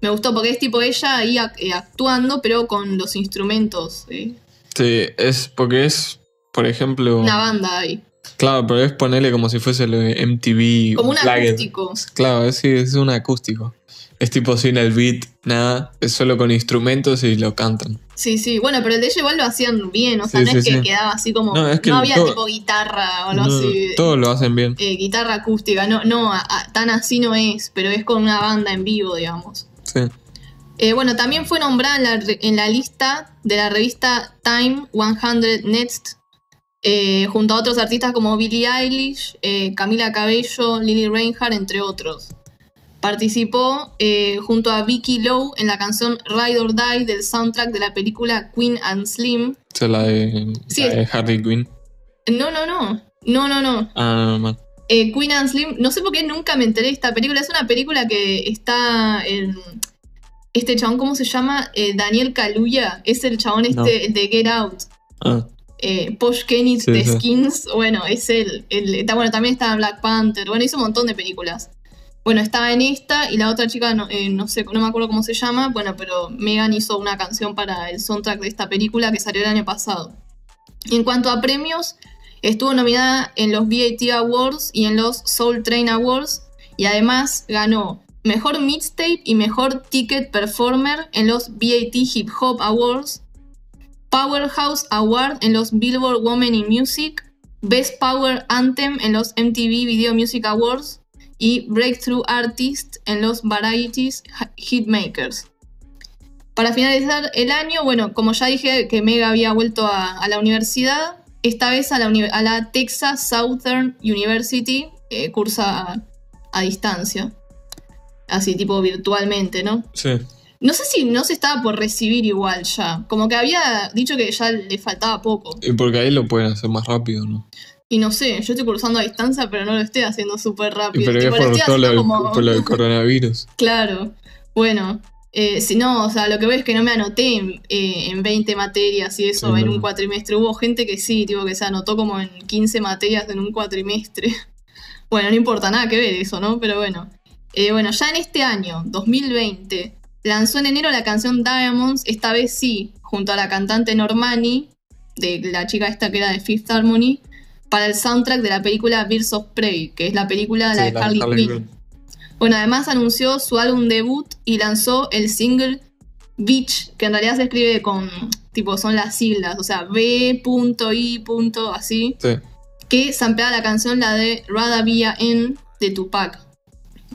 Me gustó porque es tipo ella ahí eh, actuando, pero con los instrumentos. eh, Sí, es porque es, por ejemplo. Una banda ahí. Claro, pero es ponerle como si fuese de MTV. Como un acústico. Claro, es, sí, es un acústico. Es tipo sin el beat, nada. Es solo con instrumentos y lo cantan. Sí, sí. Bueno, pero el de ella igual lo hacían bien. O sea, Sí, no sí, es que sí. quedaba así como. No, No, es que había todo- tipo guitarra o algo No, así. todos lo hacen bien. eh, guitarra acústica. No, no, a- a- tan así no es, pero es con una banda en vivo, digamos. Sí. Eh, bueno, también fue nombrada en la, re- en la lista de la revista Time 100 Next, eh, junto a otros artistas como Billie Eilish, eh, Camila Cabello, Lily Reinhardt, entre otros. Participó junto a Vicky Lowe en la canción Ride or Die del soundtrack de la película Queen and Slim. Esa es la de, Sí, la de Harley Quinn. No, no, no. No, no, no. Ah, man. Eh, Queen and Slim, no sé por qué nunca me enteré de esta película. Es una película que está en. Este chabón, ¿cómo se llama? Eh, Daniel Kaluuya. Es el chabón este el de Get Out. Ah, Eh, Posh Kenny Sí, de sí. Skins. Bueno, es él. Está, bueno, también está Black Panther. Bueno, hizo un montón de películas. Bueno, estaba en esta y la otra chica, no, eh, no sé, no me acuerdo cómo se llama. Bueno, pero Megan hizo una canción para el soundtrack de esta película que salió el año pasado. En cuanto a premios, estuvo nominada en los VAT Awards y en los Soul Train Awards y además ganó Mejor Mixtape y Mejor Ticket Performer en los VAT Hip Hop Awards, Powerhouse Award en los Billboard Women in Music, Best Power Anthem en los MTV Video Music Awards y Breakthrough Artist en los Varieties Hitmakers. Para finalizar el año, bueno, como ya dije que Mega había vuelto a la universidad, esta vez a la, uni- a la Texas Southern University, eh, cursa a, a distancia, así tipo virtualmente, ¿no? sí. No sé si no se estaba por recibir igual ya, como que había dicho que ya le faltaba poco. Y porque ahí lo pueden hacer más rápido, ¿no? Y no sé, yo estoy cursando a distancia, pero no lo estoy haciendo súper Y rápido. pero es Tipo, lo por todo lo del, haciendo como- por lo del coronavirus. Claro, bueno, eh, si no, o sea, lo que veo es que no me anoté en, eh, en 20 materias y eso Sí, en no. un cuatrimestre. Hubo gente que sí, tipo, que se anotó como en 15 materias en un cuatrimestre. (laughs) Bueno, no importa nada que ver eso, ¿no? Pero bueno. Eh, bueno, ya en este año, 2020, lanzó en enero la canción Diamonds, esta vez sí, junto a la cantante Normani, de la chica esta que era de Fifth Harmony, para el soundtrack de la película Birds of Prey, que es la película la Sí, de Harley, Quinn. Bueno, además anunció su álbum debut y lanzó el single Beach, que en realidad se escribe con, tipo, son las siglas, o sea, B.I. así, Sí. que sampleaba la canción, la de Rada Via N de Tupac.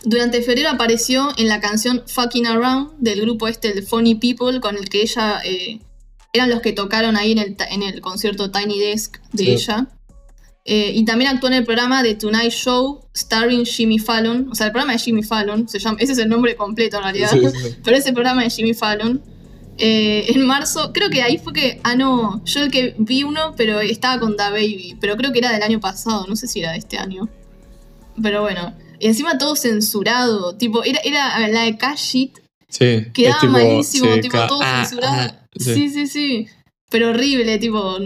Durante febrero apareció en la canción Fucking Around del grupo este, el Funny People, con el que ella, eh, eran los que tocaron ahí en el, en el concierto Tiny Desk de Sí. ella. Eh, y también actuó en el programa The Tonight Show, starring Jimmy Fallon. O sea, el programa de Jimmy Fallon, se llama, ese es el nombre completo en realidad. Sí, sí. (laughs) Pero ese programa de Jimmy Fallon. eh, en marzo, creo que ahí fue que. Ah, no, yo el que vi uno, pero estaba con Da Baby. Pero creo que era del año pasado, no sé si era de este año. Pero bueno. Y encima todo censurado. Tipo, era, era la de Cash Shit. Sí. Quedaba es tipo, malísimo, tipo, todo ah, censurado. ah, sí. sí, sí, sí. Pero horrible, tipo.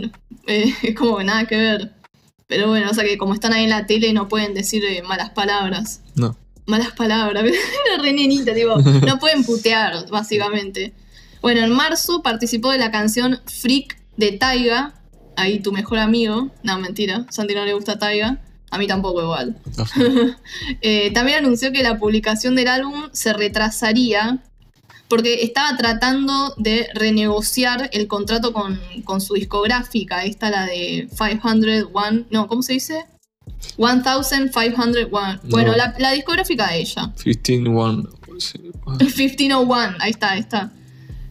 eh, (laughs) es como que nada que ver. Pero bueno, o sea que como están ahí en la tele no pueden decir eh, malas palabras. No. Malas palabras. (laughs) Era re nenita, tipo. No (laughs) pueden putear, básicamente. Bueno, en marzo participó de la canción Freak de Taiga. Ahí tu mejor amigo. No, mentira. Santi no le gusta Taiga. A mí tampoco igual. (laughs) Eh, también anunció que la publicación del álbum se retrasaría porque estaba tratando de renegociar el contrato con, con su discográfica. Esta la de 501, no, ¿cómo se dice? 1501. Bueno, No. la, la discográfica de ella. 15-1. sí. 1501, ahí está, ahí está.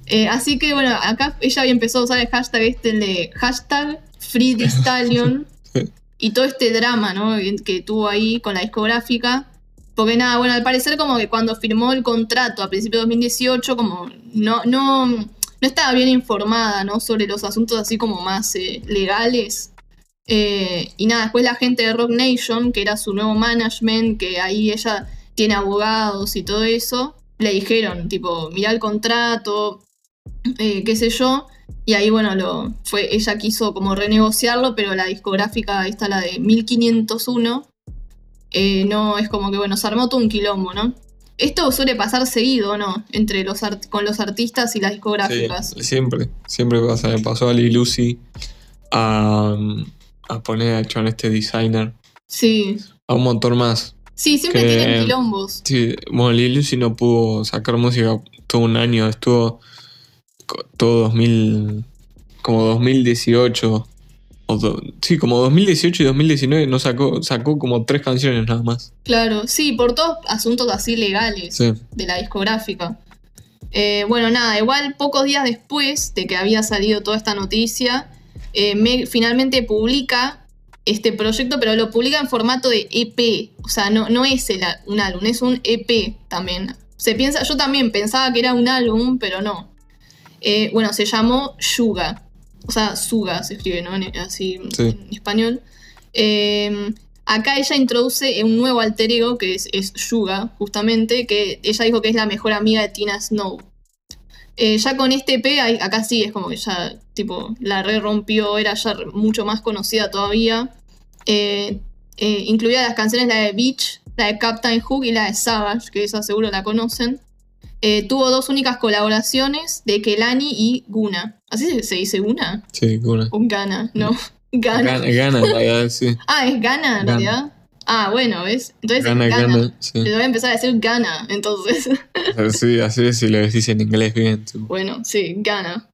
Eh, así que bueno, acá ella había empezado a usar el hashtag este el de hashtag Free Stallion (laughs) y todo este drama, ¿no? Que tuvo ahí con la discográfica. Porque nada, bueno, al parecer como que cuando firmó el contrato a principios de 2018, como no, no, no estaba bien informada, ¿no? Sobre los asuntos así como más eh, legales. Eh, y nada, después la gente de Rock Nation, que era su nuevo management, que ahí ella tiene abogados y todo eso, le dijeron, tipo, mirá el contrato, eh, qué sé yo. Y ahí, bueno, lo, fue, ella quiso como renegociarlo, pero la discográfica, esta la de 1501, eh, no, es como que, bueno, se armó todo un quilombo, ¿no? Esto suele pasar seguido, ¿no? Entre los art- con los artistas y las discográficas. Sí, siempre, siempre pasa. Me pasó a Lil Lucy a, a poner a John este designer. Sí. A un montón más. Sí, siempre Que- tienen quilombos. Sí, bueno, Lil Lucy no pudo sacar música todo un año. Estuvo todo 2000, como 2018. O do- sí, como 2018 y 2019 no sacó, sacó como tres canciones nada más. Claro, sí, por todos asuntos así legales. Sí, de la discográfica. Eh, bueno, nada, igual pocos días después de que había salido toda esta noticia, eh, Meg finalmente publica este proyecto, pero lo publica en formato de EP. O sea, no, no es el un álbum, es un EP también. Se piensa, yo también pensaba que era un álbum, pero no. Eh, bueno, se llamó Yuga. O sea, Suga se escribe, ¿no? En- así Sí. en español. Eh, acá ella introduce un nuevo alter ego que es, es Yuga, justamente, que ella dijo que es la mejor amiga de Tina Snow. Eh, ya con este ahí- acá sí es como que ya, tipo, la re rompió, era ya mucho más conocida todavía. Eh, eh, incluía las canciones la de Beach, la de Captain Hook y la de Savage, que esa seguro la conocen. Tuvo dos únicas colaboraciones de Kelani y Guna. ¿Así se, dice Guna? sí, una. O Gana, no. (laughs) Gana. Gana, gana, en realidad, sí. Ah, es Gana en realidad. Ah, bueno, ¿ves? Entonces Gana, Gana. gana, sí. Le voy a empezar a decir Gana, entonces. (laughs) Sí, así es si lo decís en inglés bien. tipo. Bueno, sí, gana.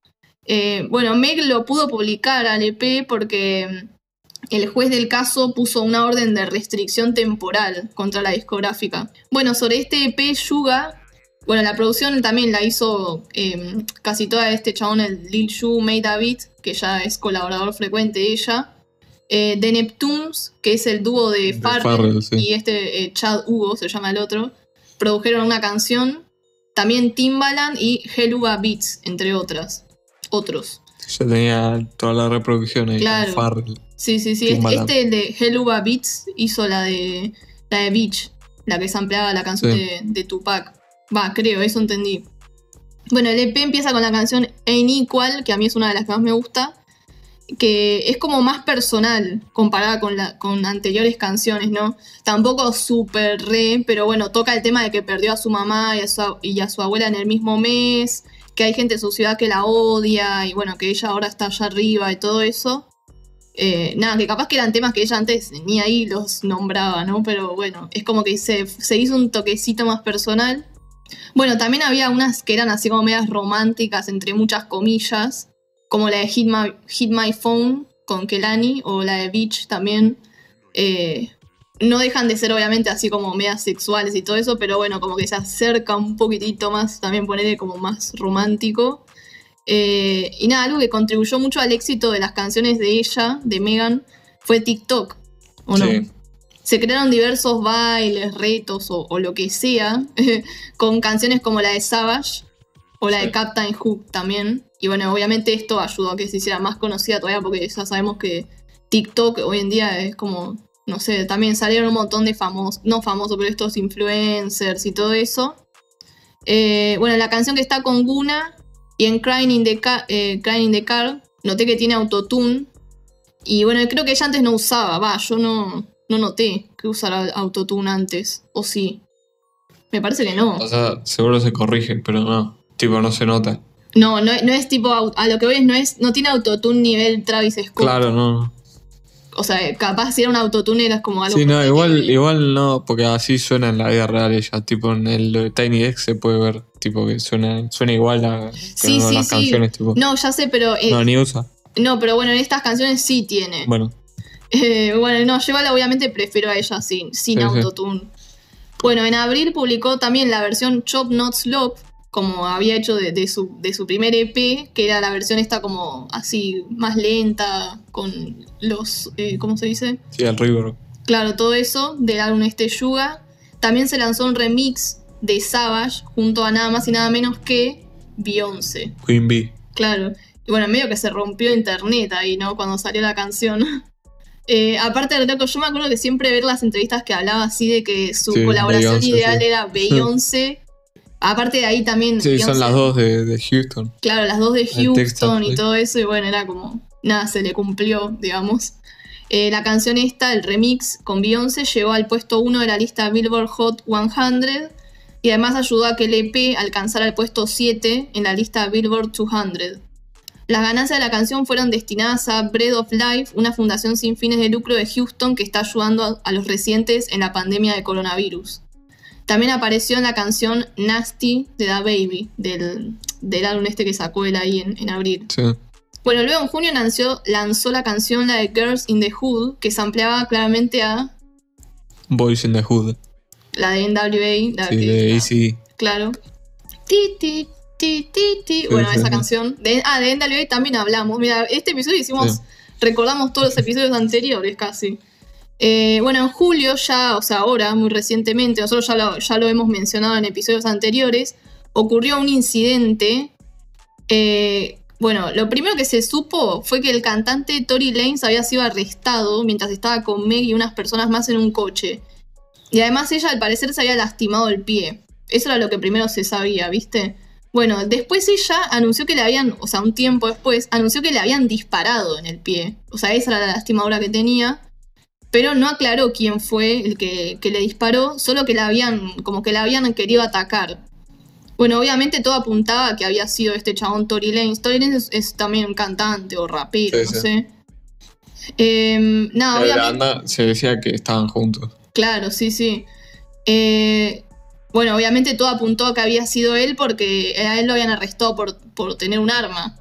Eh, bueno, Meg lo pudo publicar al EP porque mm, el juez del caso puso una orden de restricción temporal contra la discográfica. Bueno, sobre este EP Yuga, bueno, la producción también la hizo eh, casi toda este chabón, el Lil Yu May David, que ya es colaborador frecuente de ella. Eh, The Neptunes, que es el dúo de De Farrell, Farrell, sí. y este eh, Chad Hugo, se llama el otro, produjeron una canción. También Timbaland y Heluga Beats, entre otras. Otros. Ya tenía toda la reproducción ahí. Claro. con Farrell. Sí, sí, sí. Este, Timbaland. este, el de Heluga Beats, hizo la de la de Beach, la que sampleaba la canción Sí. de, de Tupac. Va, creo, eso entendí. Bueno, el EP empieza con la canción Ain't Equal, que a mí es una de las que más me gusta, que es como más personal comparada con, la, con anteriores canciones, ¿no? Tampoco súper re, pero bueno, toca el tema de que perdió a su mamá y a su, y a su abuela en el mismo mes, que hay gente de su ciudad que la odia y bueno, que ella ahora está allá arriba y todo eso. Eh, nada, que capaz que eran temas que ella antes ni ahí los nombraba, ¿no? Pero bueno, es como que se, se hizo un toquecito más personal. Bueno, también había unas que eran así como medias románticas, entre muchas comillas, como la de Hit My, Phone con Kelani o la de Beach también. Eh, no dejan de ser obviamente así como medias sexuales y todo eso, pero bueno, como que se acerca un poquitito más, también ponerle como más romántico. Eh, y nada, algo que contribuyó mucho al éxito de las canciones de ella, de Megan, fue TikTok. Sí. Se crearon diversos bailes, retos o, o lo que sea, (laughs) con canciones como la de Savage o la de Sí. Captain Hook también. Y bueno, obviamente esto ayudó a que se hiciera más conocida todavía porque ya sabemos que TikTok hoy en día es como, no sé, también salieron un montón de famosos, no famosos, pero estos influencers y todo eso. Eh, bueno, la canción que está con Guna y en Crying in the, eh, Crying in the Car, noté que tiene autotune. Y bueno, creo que ella antes no usaba, va, yo no, no noté que usara autotune antes, o sí. Me parece que no. O sea, seguro se corrige, pero no. Tipo, no se nota. No, no, no es tipo, a lo que voy es, no es, no tiene autotune nivel Travis Scott. Claro, no. O sea, capaz si era un autotune era como algo. Sí, no, igual, completamente- igual no, porque así suena en la vida real ella. Tipo, en el Tiny X se puede ver, tipo, que suena, suena igual a Sí, sí, las sí. canciones, tipo. No, ya sé, pero. eh, No, no, ni usa. pero bueno, en estas canciones sí tiene. Bueno, Eh, bueno, no, yo obviamente prefiero a ella sin, sin Sí, sí. autotune. Bueno, en abril publicó también la versión Chop Not Slop, como había hecho de, de su, de su primer EP, que era la versión esta como así, más lenta, con los, eh, ¿cómo se dice? sí, el River. Claro, todo eso del álbum este Yuga. También se lanzó un remix de Savage junto a nada más y nada menos que Beyoncé. Queen Bee. Claro. Y bueno, medio que se rompió internet ahí, ¿no? Cuando salió la canción. (laughs) Eh, aparte de loco, yo me acuerdo que siempre ver las entrevistas que hablaba así de que su Sí, colaboración ideal sí. era Beyoncé. (laughs) Aparte de ahí también. Sí, son las dos de, de Houston. Claro, las dos de Houston Texas, y sí. todo eso, y bueno, era como, nada, se le cumplió, digamos. Eh, la canción esta, el remix con Beyoncé, llegó al puesto 1 de la lista Billboard Hot 100 y además ayudó a que el EP alcanzara el puesto 7 en la lista Billboard 200. Las ganancias de la canción fueron destinadas a Bread of Life, una fundación sin fines de lucro de Houston que está ayudando a, los residentes en la pandemia de coronavirus. También apareció en la canción Nasty de Da Baby, del, del álbum este que sacó él ahí en, en abril. Sí. Bueno, luego en junio lanzó, lanzó la canción la de Girls in the Hood, que sampleaba claramente a Boys in the Hood. la de NWA. La Sí, que- de Easy. Claro. Ti, ti, ti, ti, ti. Bueno, sí, esa sí. canción. De, ah, de NWA también hablamos. Mira, este episodio hicimos. Sí. Recordamos todos los episodios anteriores casi. Eh, bueno, en julio, ya, o sea, ahora, muy recientemente, nosotros ya lo, ya lo hemos mencionado en episodios anteriores, ocurrió un incidente. eh, bueno, lo primero que se supo fue que el cantante Tory Lanez había sido arrestado mientras estaba con Meg y unas personas más en un coche. Y además ella al parecer se había lastimado el pie. Eso era lo que primero se sabía, ¿viste? Bueno, después ella anunció que le habían, o sea, un tiempo después, anunció que le habían disparado en el pie. O sea, esa era la lastimadura que tenía. Pero no aclaró quién fue el que, que le disparó, solo que la habían, como que la habían querido atacar. Bueno, obviamente todo apuntaba a que había sido este chabón Tory Lanez. Tory Lanez es, es también un cantante o rapero, Sí, no sé. Em, nada, la obviamente. banda se decía que estaban juntos. Claro, sí, sí. Eh, bueno, obviamente todo apuntó a que había sido él porque a él lo habían arrestado por, por tener un arma.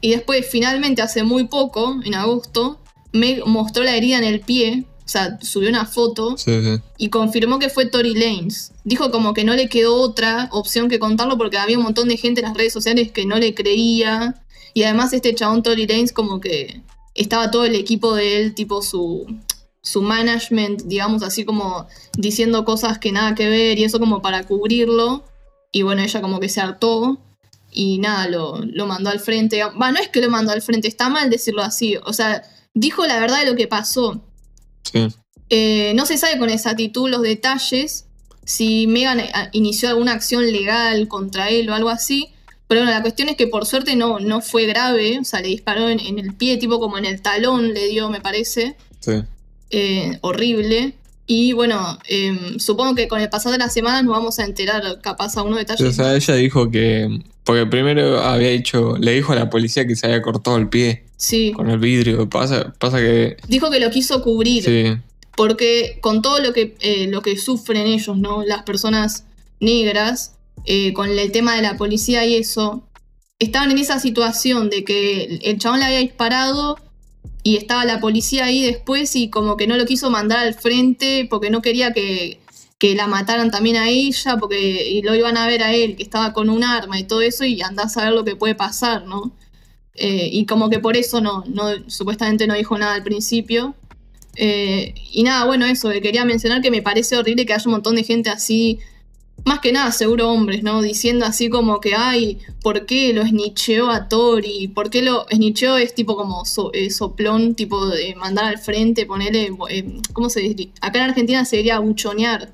Y después, finalmente, hace muy poco, en agosto, Meg mostró la herida en el pie, o sea, subió una foto Sí, sí. y confirmó que fue Tory Lanez. Dijo como que no le quedó otra opción que contarlo porque había un montón de gente en las redes sociales que no le creía. Y además este chabón Tory Lanez como que estaba todo el equipo de él, tipo su, su management, digamos así como diciendo cosas que nada que ver y eso como para cubrirlo. Y bueno, ella como que se hartó y nada, lo, lo mandó al frente. Va, no es que lo mandó al frente, está mal decirlo así. O sea, dijo la verdad de lo que pasó. Sí. Eh, no se sabe con exactitud los detalles si Megan eh, inició alguna acción legal contra él o algo así. Pero bueno, la cuestión es que por suerte no, no fue grave. O sea, le disparó en, en el pie, tipo como en el talón le dio, me parece. Sí. Eh, horrible. Y bueno, em, supongo que con el pasar de las semanas nos vamos a enterar capaz a unos detalles. O sea, ella dijo que. Porque primero había dicho. Le dijo a la policía que se había cortado el pie Sí. con el vidrio. Pasa, pasa que. Dijo que lo quiso cubrir. Sí. Porque con todo lo que, eh, lo que sufren ellos, ¿no? Las personas negras, eh, con el tema de la policía y eso, estaban en esa situación de que el chabón le había disparado y estaba la policía ahí después y como que no lo quiso mandar al frente porque no quería que, que la mataran también a ella, porque y lo iban a ver a él, que estaba con un arma y todo eso, y andás a ver lo que puede pasar, ¿no? Eh, y como que por eso no, no, supuestamente no dijo nada al principio. Eh, y nada, bueno, eso, que quería mencionar que me parece horrible que haya un montón de gente así, más que nada, seguro hombres, ¿no? Diciendo así como que, ay, ¿por qué lo snitcheó a Tori? ¿Por qué lo snitcheó es tipo como so- eh, soplón, tipo de mandar al frente, ponerle, eh, ¿cómo se diría? Acá en Argentina se diría buchonear.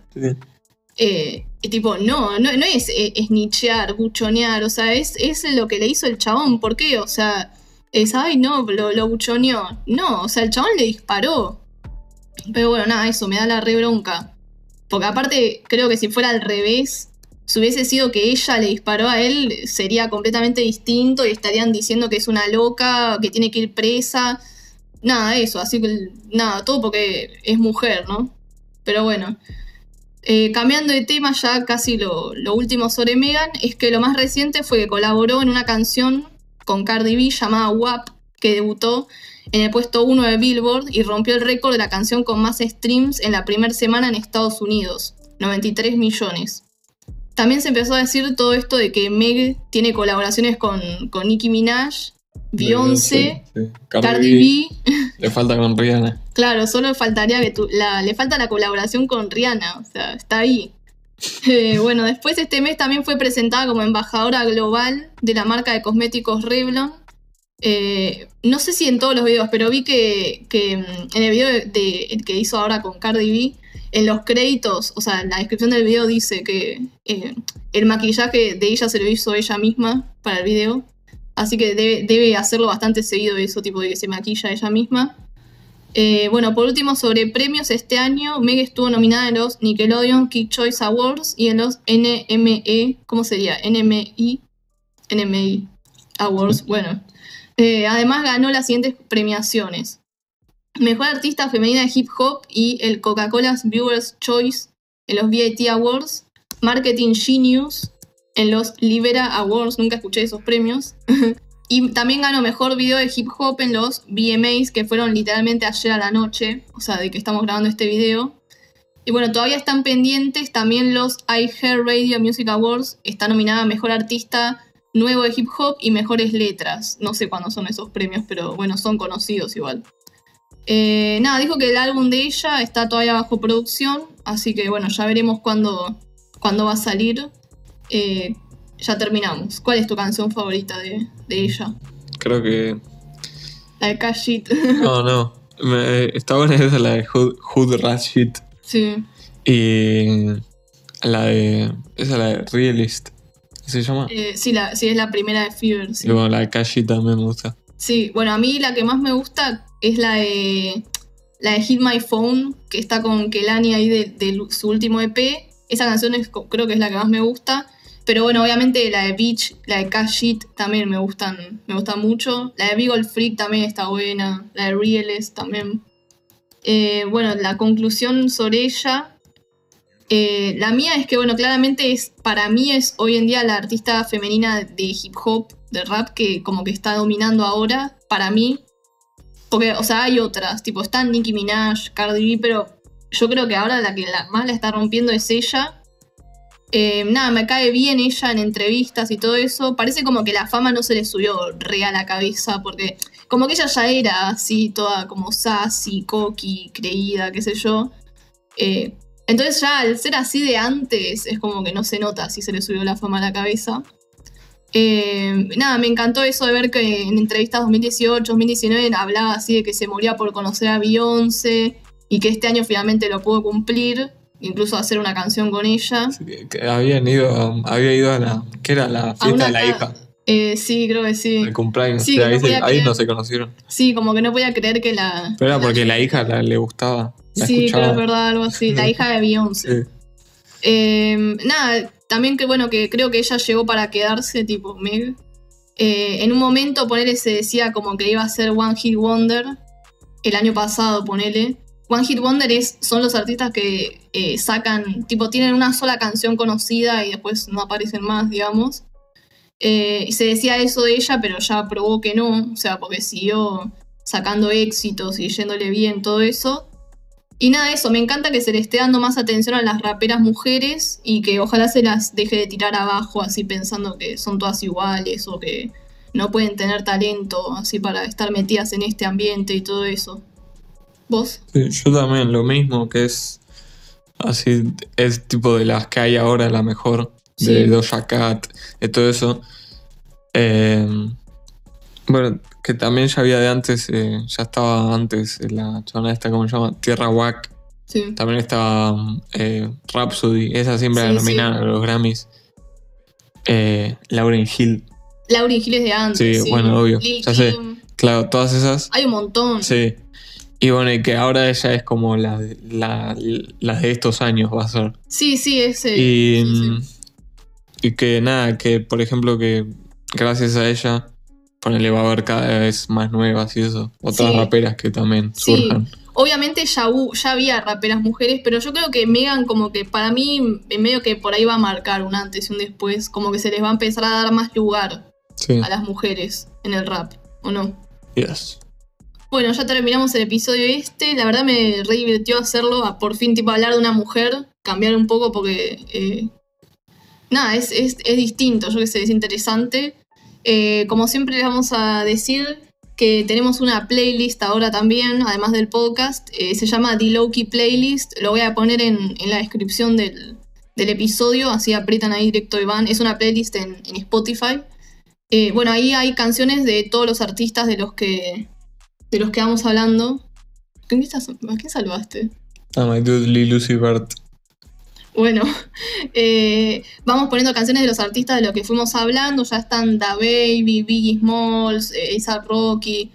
Eh, y tipo, no, no, no es eh, snitchear, buchonear, o sea, es, es lo que le hizo el chabón, ¿por qué? O sea, es, ay, no, lo, lo buchoneó. No, o sea, el chabón le disparó. Pero bueno, nada, eso me da la re bronca. Porque aparte, creo que si fuera al revés, si hubiese sido que ella le disparó a él, sería completamente distinto y estarían diciendo que es una loca, que tiene que ir presa. nada, eso, así que nada, todo porque es mujer, ¿no? Pero bueno. Eh, cambiando de tema, ya casi lo, lo último sobre Megan, es que lo más reciente fue que colaboró en una canción con Cardi B llamada WAP, que debutó en el puesto 1 de Billboard y rompió el récord de la canción con más streams en la primera semana en Estados Unidos, 93 millones. También se empezó a decir todo esto de que Meg tiene colaboraciones con, con Nicki Minaj, Beyoncé, Sí. Cardi B. (laughs) Le falta con Rihanna. Claro, solo faltaría que tu- la, le falta la colaboración con Rihanna, o sea, está ahí. Eh, bueno, después este mes también fue presentada como embajadora global de la marca de cosméticos Revlon. Eh, no sé si en todos los videos, pero vi que, mm, en el video que hizo ahora con Cardi B, en los créditos, o sea, en la descripción del video dice que eh, el maquillaje de ella se lo hizo ella misma para el video. Así que debe, debe hacerlo bastante seguido eso, tipo de que se maquilla ella misma. Eh, bueno, por último, sobre premios, este año Meg estuvo nominada en los Nickelodeon Kid Choice Awards y en los NME, ¿cómo sería? NMI, NMI Awards, bueno. Eh, además ganó las siguientes premiaciones. Mejor artista femenina de hip hop y el Coca-Cola Viewers Choice en los VAT Awards. Marketing Genius en los Libera Awards, nunca escuché esos premios. (laughs) Y también ganó mejor video de hip hop en los VMAs, que fueron literalmente ayer a la noche, o sea, de que estamos grabando este video. Y bueno, todavía están pendientes también los iHeartRadio Music Awards. Está nominada Mejor Artista Nuevo de Hip Hop y Mejores Letras. No sé cuándo son esos premios, pero bueno, son conocidos igual. Eh, nada, dijo que el álbum de ella está todavía bajo producción, así que bueno, ya veremos cuándo, cuándo va a salir. Eh, ya terminamos. ¿Cuál es tu canción favorita de, de ella? Creo que. La de Cash It. (laughs) No, no. Me- está buena esa, la de Hood, Hood sí. Y. La de. Esa es la de Realist. ¿Qué se llama? Eh, sí, la, sí, es la primera de Fever. Sí. Y bueno, la de Kashi también me gusta. Sí, bueno, a mí la que más me gusta es la de. La de Hit My Phone, que está con Kelani ahí de, de su último EP. Esa canción es, creo que es la que más me gusta. Pero bueno, obviamente la de Beach, la de Cash It también me gustan, me gustan mucho. La de Beagle Freak también está buena. La de Reales también. Eh, bueno, la conclusión sobre ella. Eh, la mía es que, bueno, claramente es, para mí es hoy en día la artista femenina de hip hop, de rap, que como que está dominando ahora, para mí. Porque, o sea, hay otras, tipo, están Nicki Minaj, Cardi B, pero yo creo que ahora la que más la está rompiendo es ella. Eh, nada, me cae bien ella en entrevistas y todo eso. Parece como que la fama no se le subió re a la cabeza, porque como que ella ya era así, toda como sassy, cocky, creída, qué sé yo. Eh, entonces ya al ser así de antes, es como que no se nota si se le subió la fama a la cabeza. Eh, nada, me encantó eso de ver que en entrevistas 2018, 2019 hablaba así de que se moría por conocer a Beyoncé y que este año finalmente lo pudo cumplir, incluso hacer una canción con ella. Que Habían ido, había ido a la. ¿Qué era? La fiesta de la hija. Eh, sí, creo que sí. El cumpleaños. Sí, O sea, que no ahí, se- no se conocieron. Sí, como que no podía creer que la... Pero era porque la hija la- le gustaba. Sí, creo es verdad, algo así. La hija de Beyoncé. Sí. Eh, nada, también que bueno, que creo que ella llegó para quedarse, tipo Meg. Eh, en un momento, ponele, se decía como que iba a ser One Hit Wonder. El año pasado, ponele. One Hit Wonder es, son los artistas que eh, sacan, tipo, tienen una sola canción conocida y después no aparecen más, digamos. Eh, y se decía eso de ella, pero ya probó que no, o sea, porque siguió sacando éxitos y yéndole bien, todo eso. Y nada, eso, me encanta que se le esté dando más atención a las raperas mujeres y que ojalá se las deje de tirar abajo así pensando que son todas iguales o que no pueden tener talento así para estar metidas en este ambiente y todo eso. ¿Vos? Sí, yo también, lo mismo, que es así, es tipo de las que hay ahora la mejor, de. Doja Cat, de todo eso. Eh, bueno, que también ya había de antes, eh, ya estaba antes eh, la chavana esta, ¿cómo se llama? Tierra Wack, Sí. también estaba eh, Rhapsody, esa siempre la Sí, nominan sí. a los Grammys. Eh, Lauryn Hill, Lauryn Hill es de antes. Sí, bueno, obvio, Lil ya sé. Claro, todas esas. Hay un montón. Sí. Y bueno, y que ahora ella es como la, de- la, la de estos años va a ser. Sí, sí, ese. y, y que nada, que por ejemplo que gracias a ella ponele, va a haber cada vez más nuevas y eso. Otras Sí. raperas que también Sí. surjan. Obviamente ya, ya había raperas mujeres, pero yo creo que Megan como que para mí, en medio que por ahí va a marcar un antes y un después, como que se les va a empezar a dar más lugar Sí. a las mujeres en el rap, ¿o no? Yes. Bueno, ya terminamos el episodio este. La verdad me re divirtió hacerlo. A por fin, tipo, hablar de una mujer. Cambiar un poco porque. eh, nada, es, es, es distinto. Yo que sé, es interesante. Eh, como siempre, les vamos a decir que tenemos una playlist ahora también, además del podcast. Eh, se llama The Loki Playlist. Lo voy a poner en, la descripción del, episodio. Así aprietan ahí directo y van. Es una playlist en, Spotify. Eh, bueno, ahí hay canciones de todos los artistas de los que de los que vamos hablando. ¿A quién salvaste? Ah, my dude, Lee Lucy Bert. Bueno, (laughs) eh, vamos poniendo canciones de los artistas de los que fuimos hablando. Ya están Da Baby, Biggie Smalls, eh, A$AP Rocky.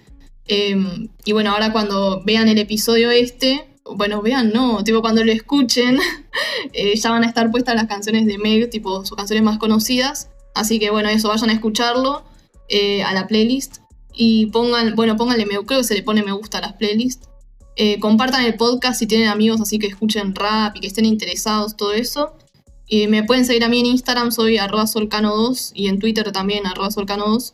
eh, y bueno, ahora cuando vean el episodio este, bueno, vean, no, tipo cuando lo escuchen, (laughs) eh, ya van a estar puestas las canciones de Meg, tipo sus canciones más conocidas. Así que bueno, eso, vayan a escucharlo eh, a la playlist. Y pongan, bueno, pónganle, me, creo que se le pone me gusta a las playlists. Eh, compartan el podcast si tienen amigos así que escuchen rap y que estén interesados, todo eso. Y me pueden seguir a mí en Instagram, soy arroba solcano2 y en Twitter también arroba solcano2.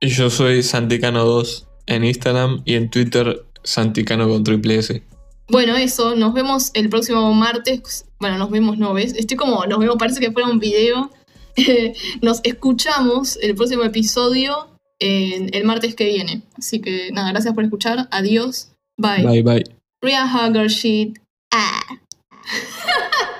Y yo soy Santicano2 en Instagram y en Twitter Santicano con triple S. Bueno, eso, nos vemos el próximo martes. Bueno, nos vemos, no ves. Estoy como, nos vemos, parece que fuera un video. (laughs) nos escuchamos el próximo episodio eh, el martes que viene. Así que nada, gracias por escuchar. Adiós. Bye. Bye bye. Ria Hagar Sheet. Ah. (laughs)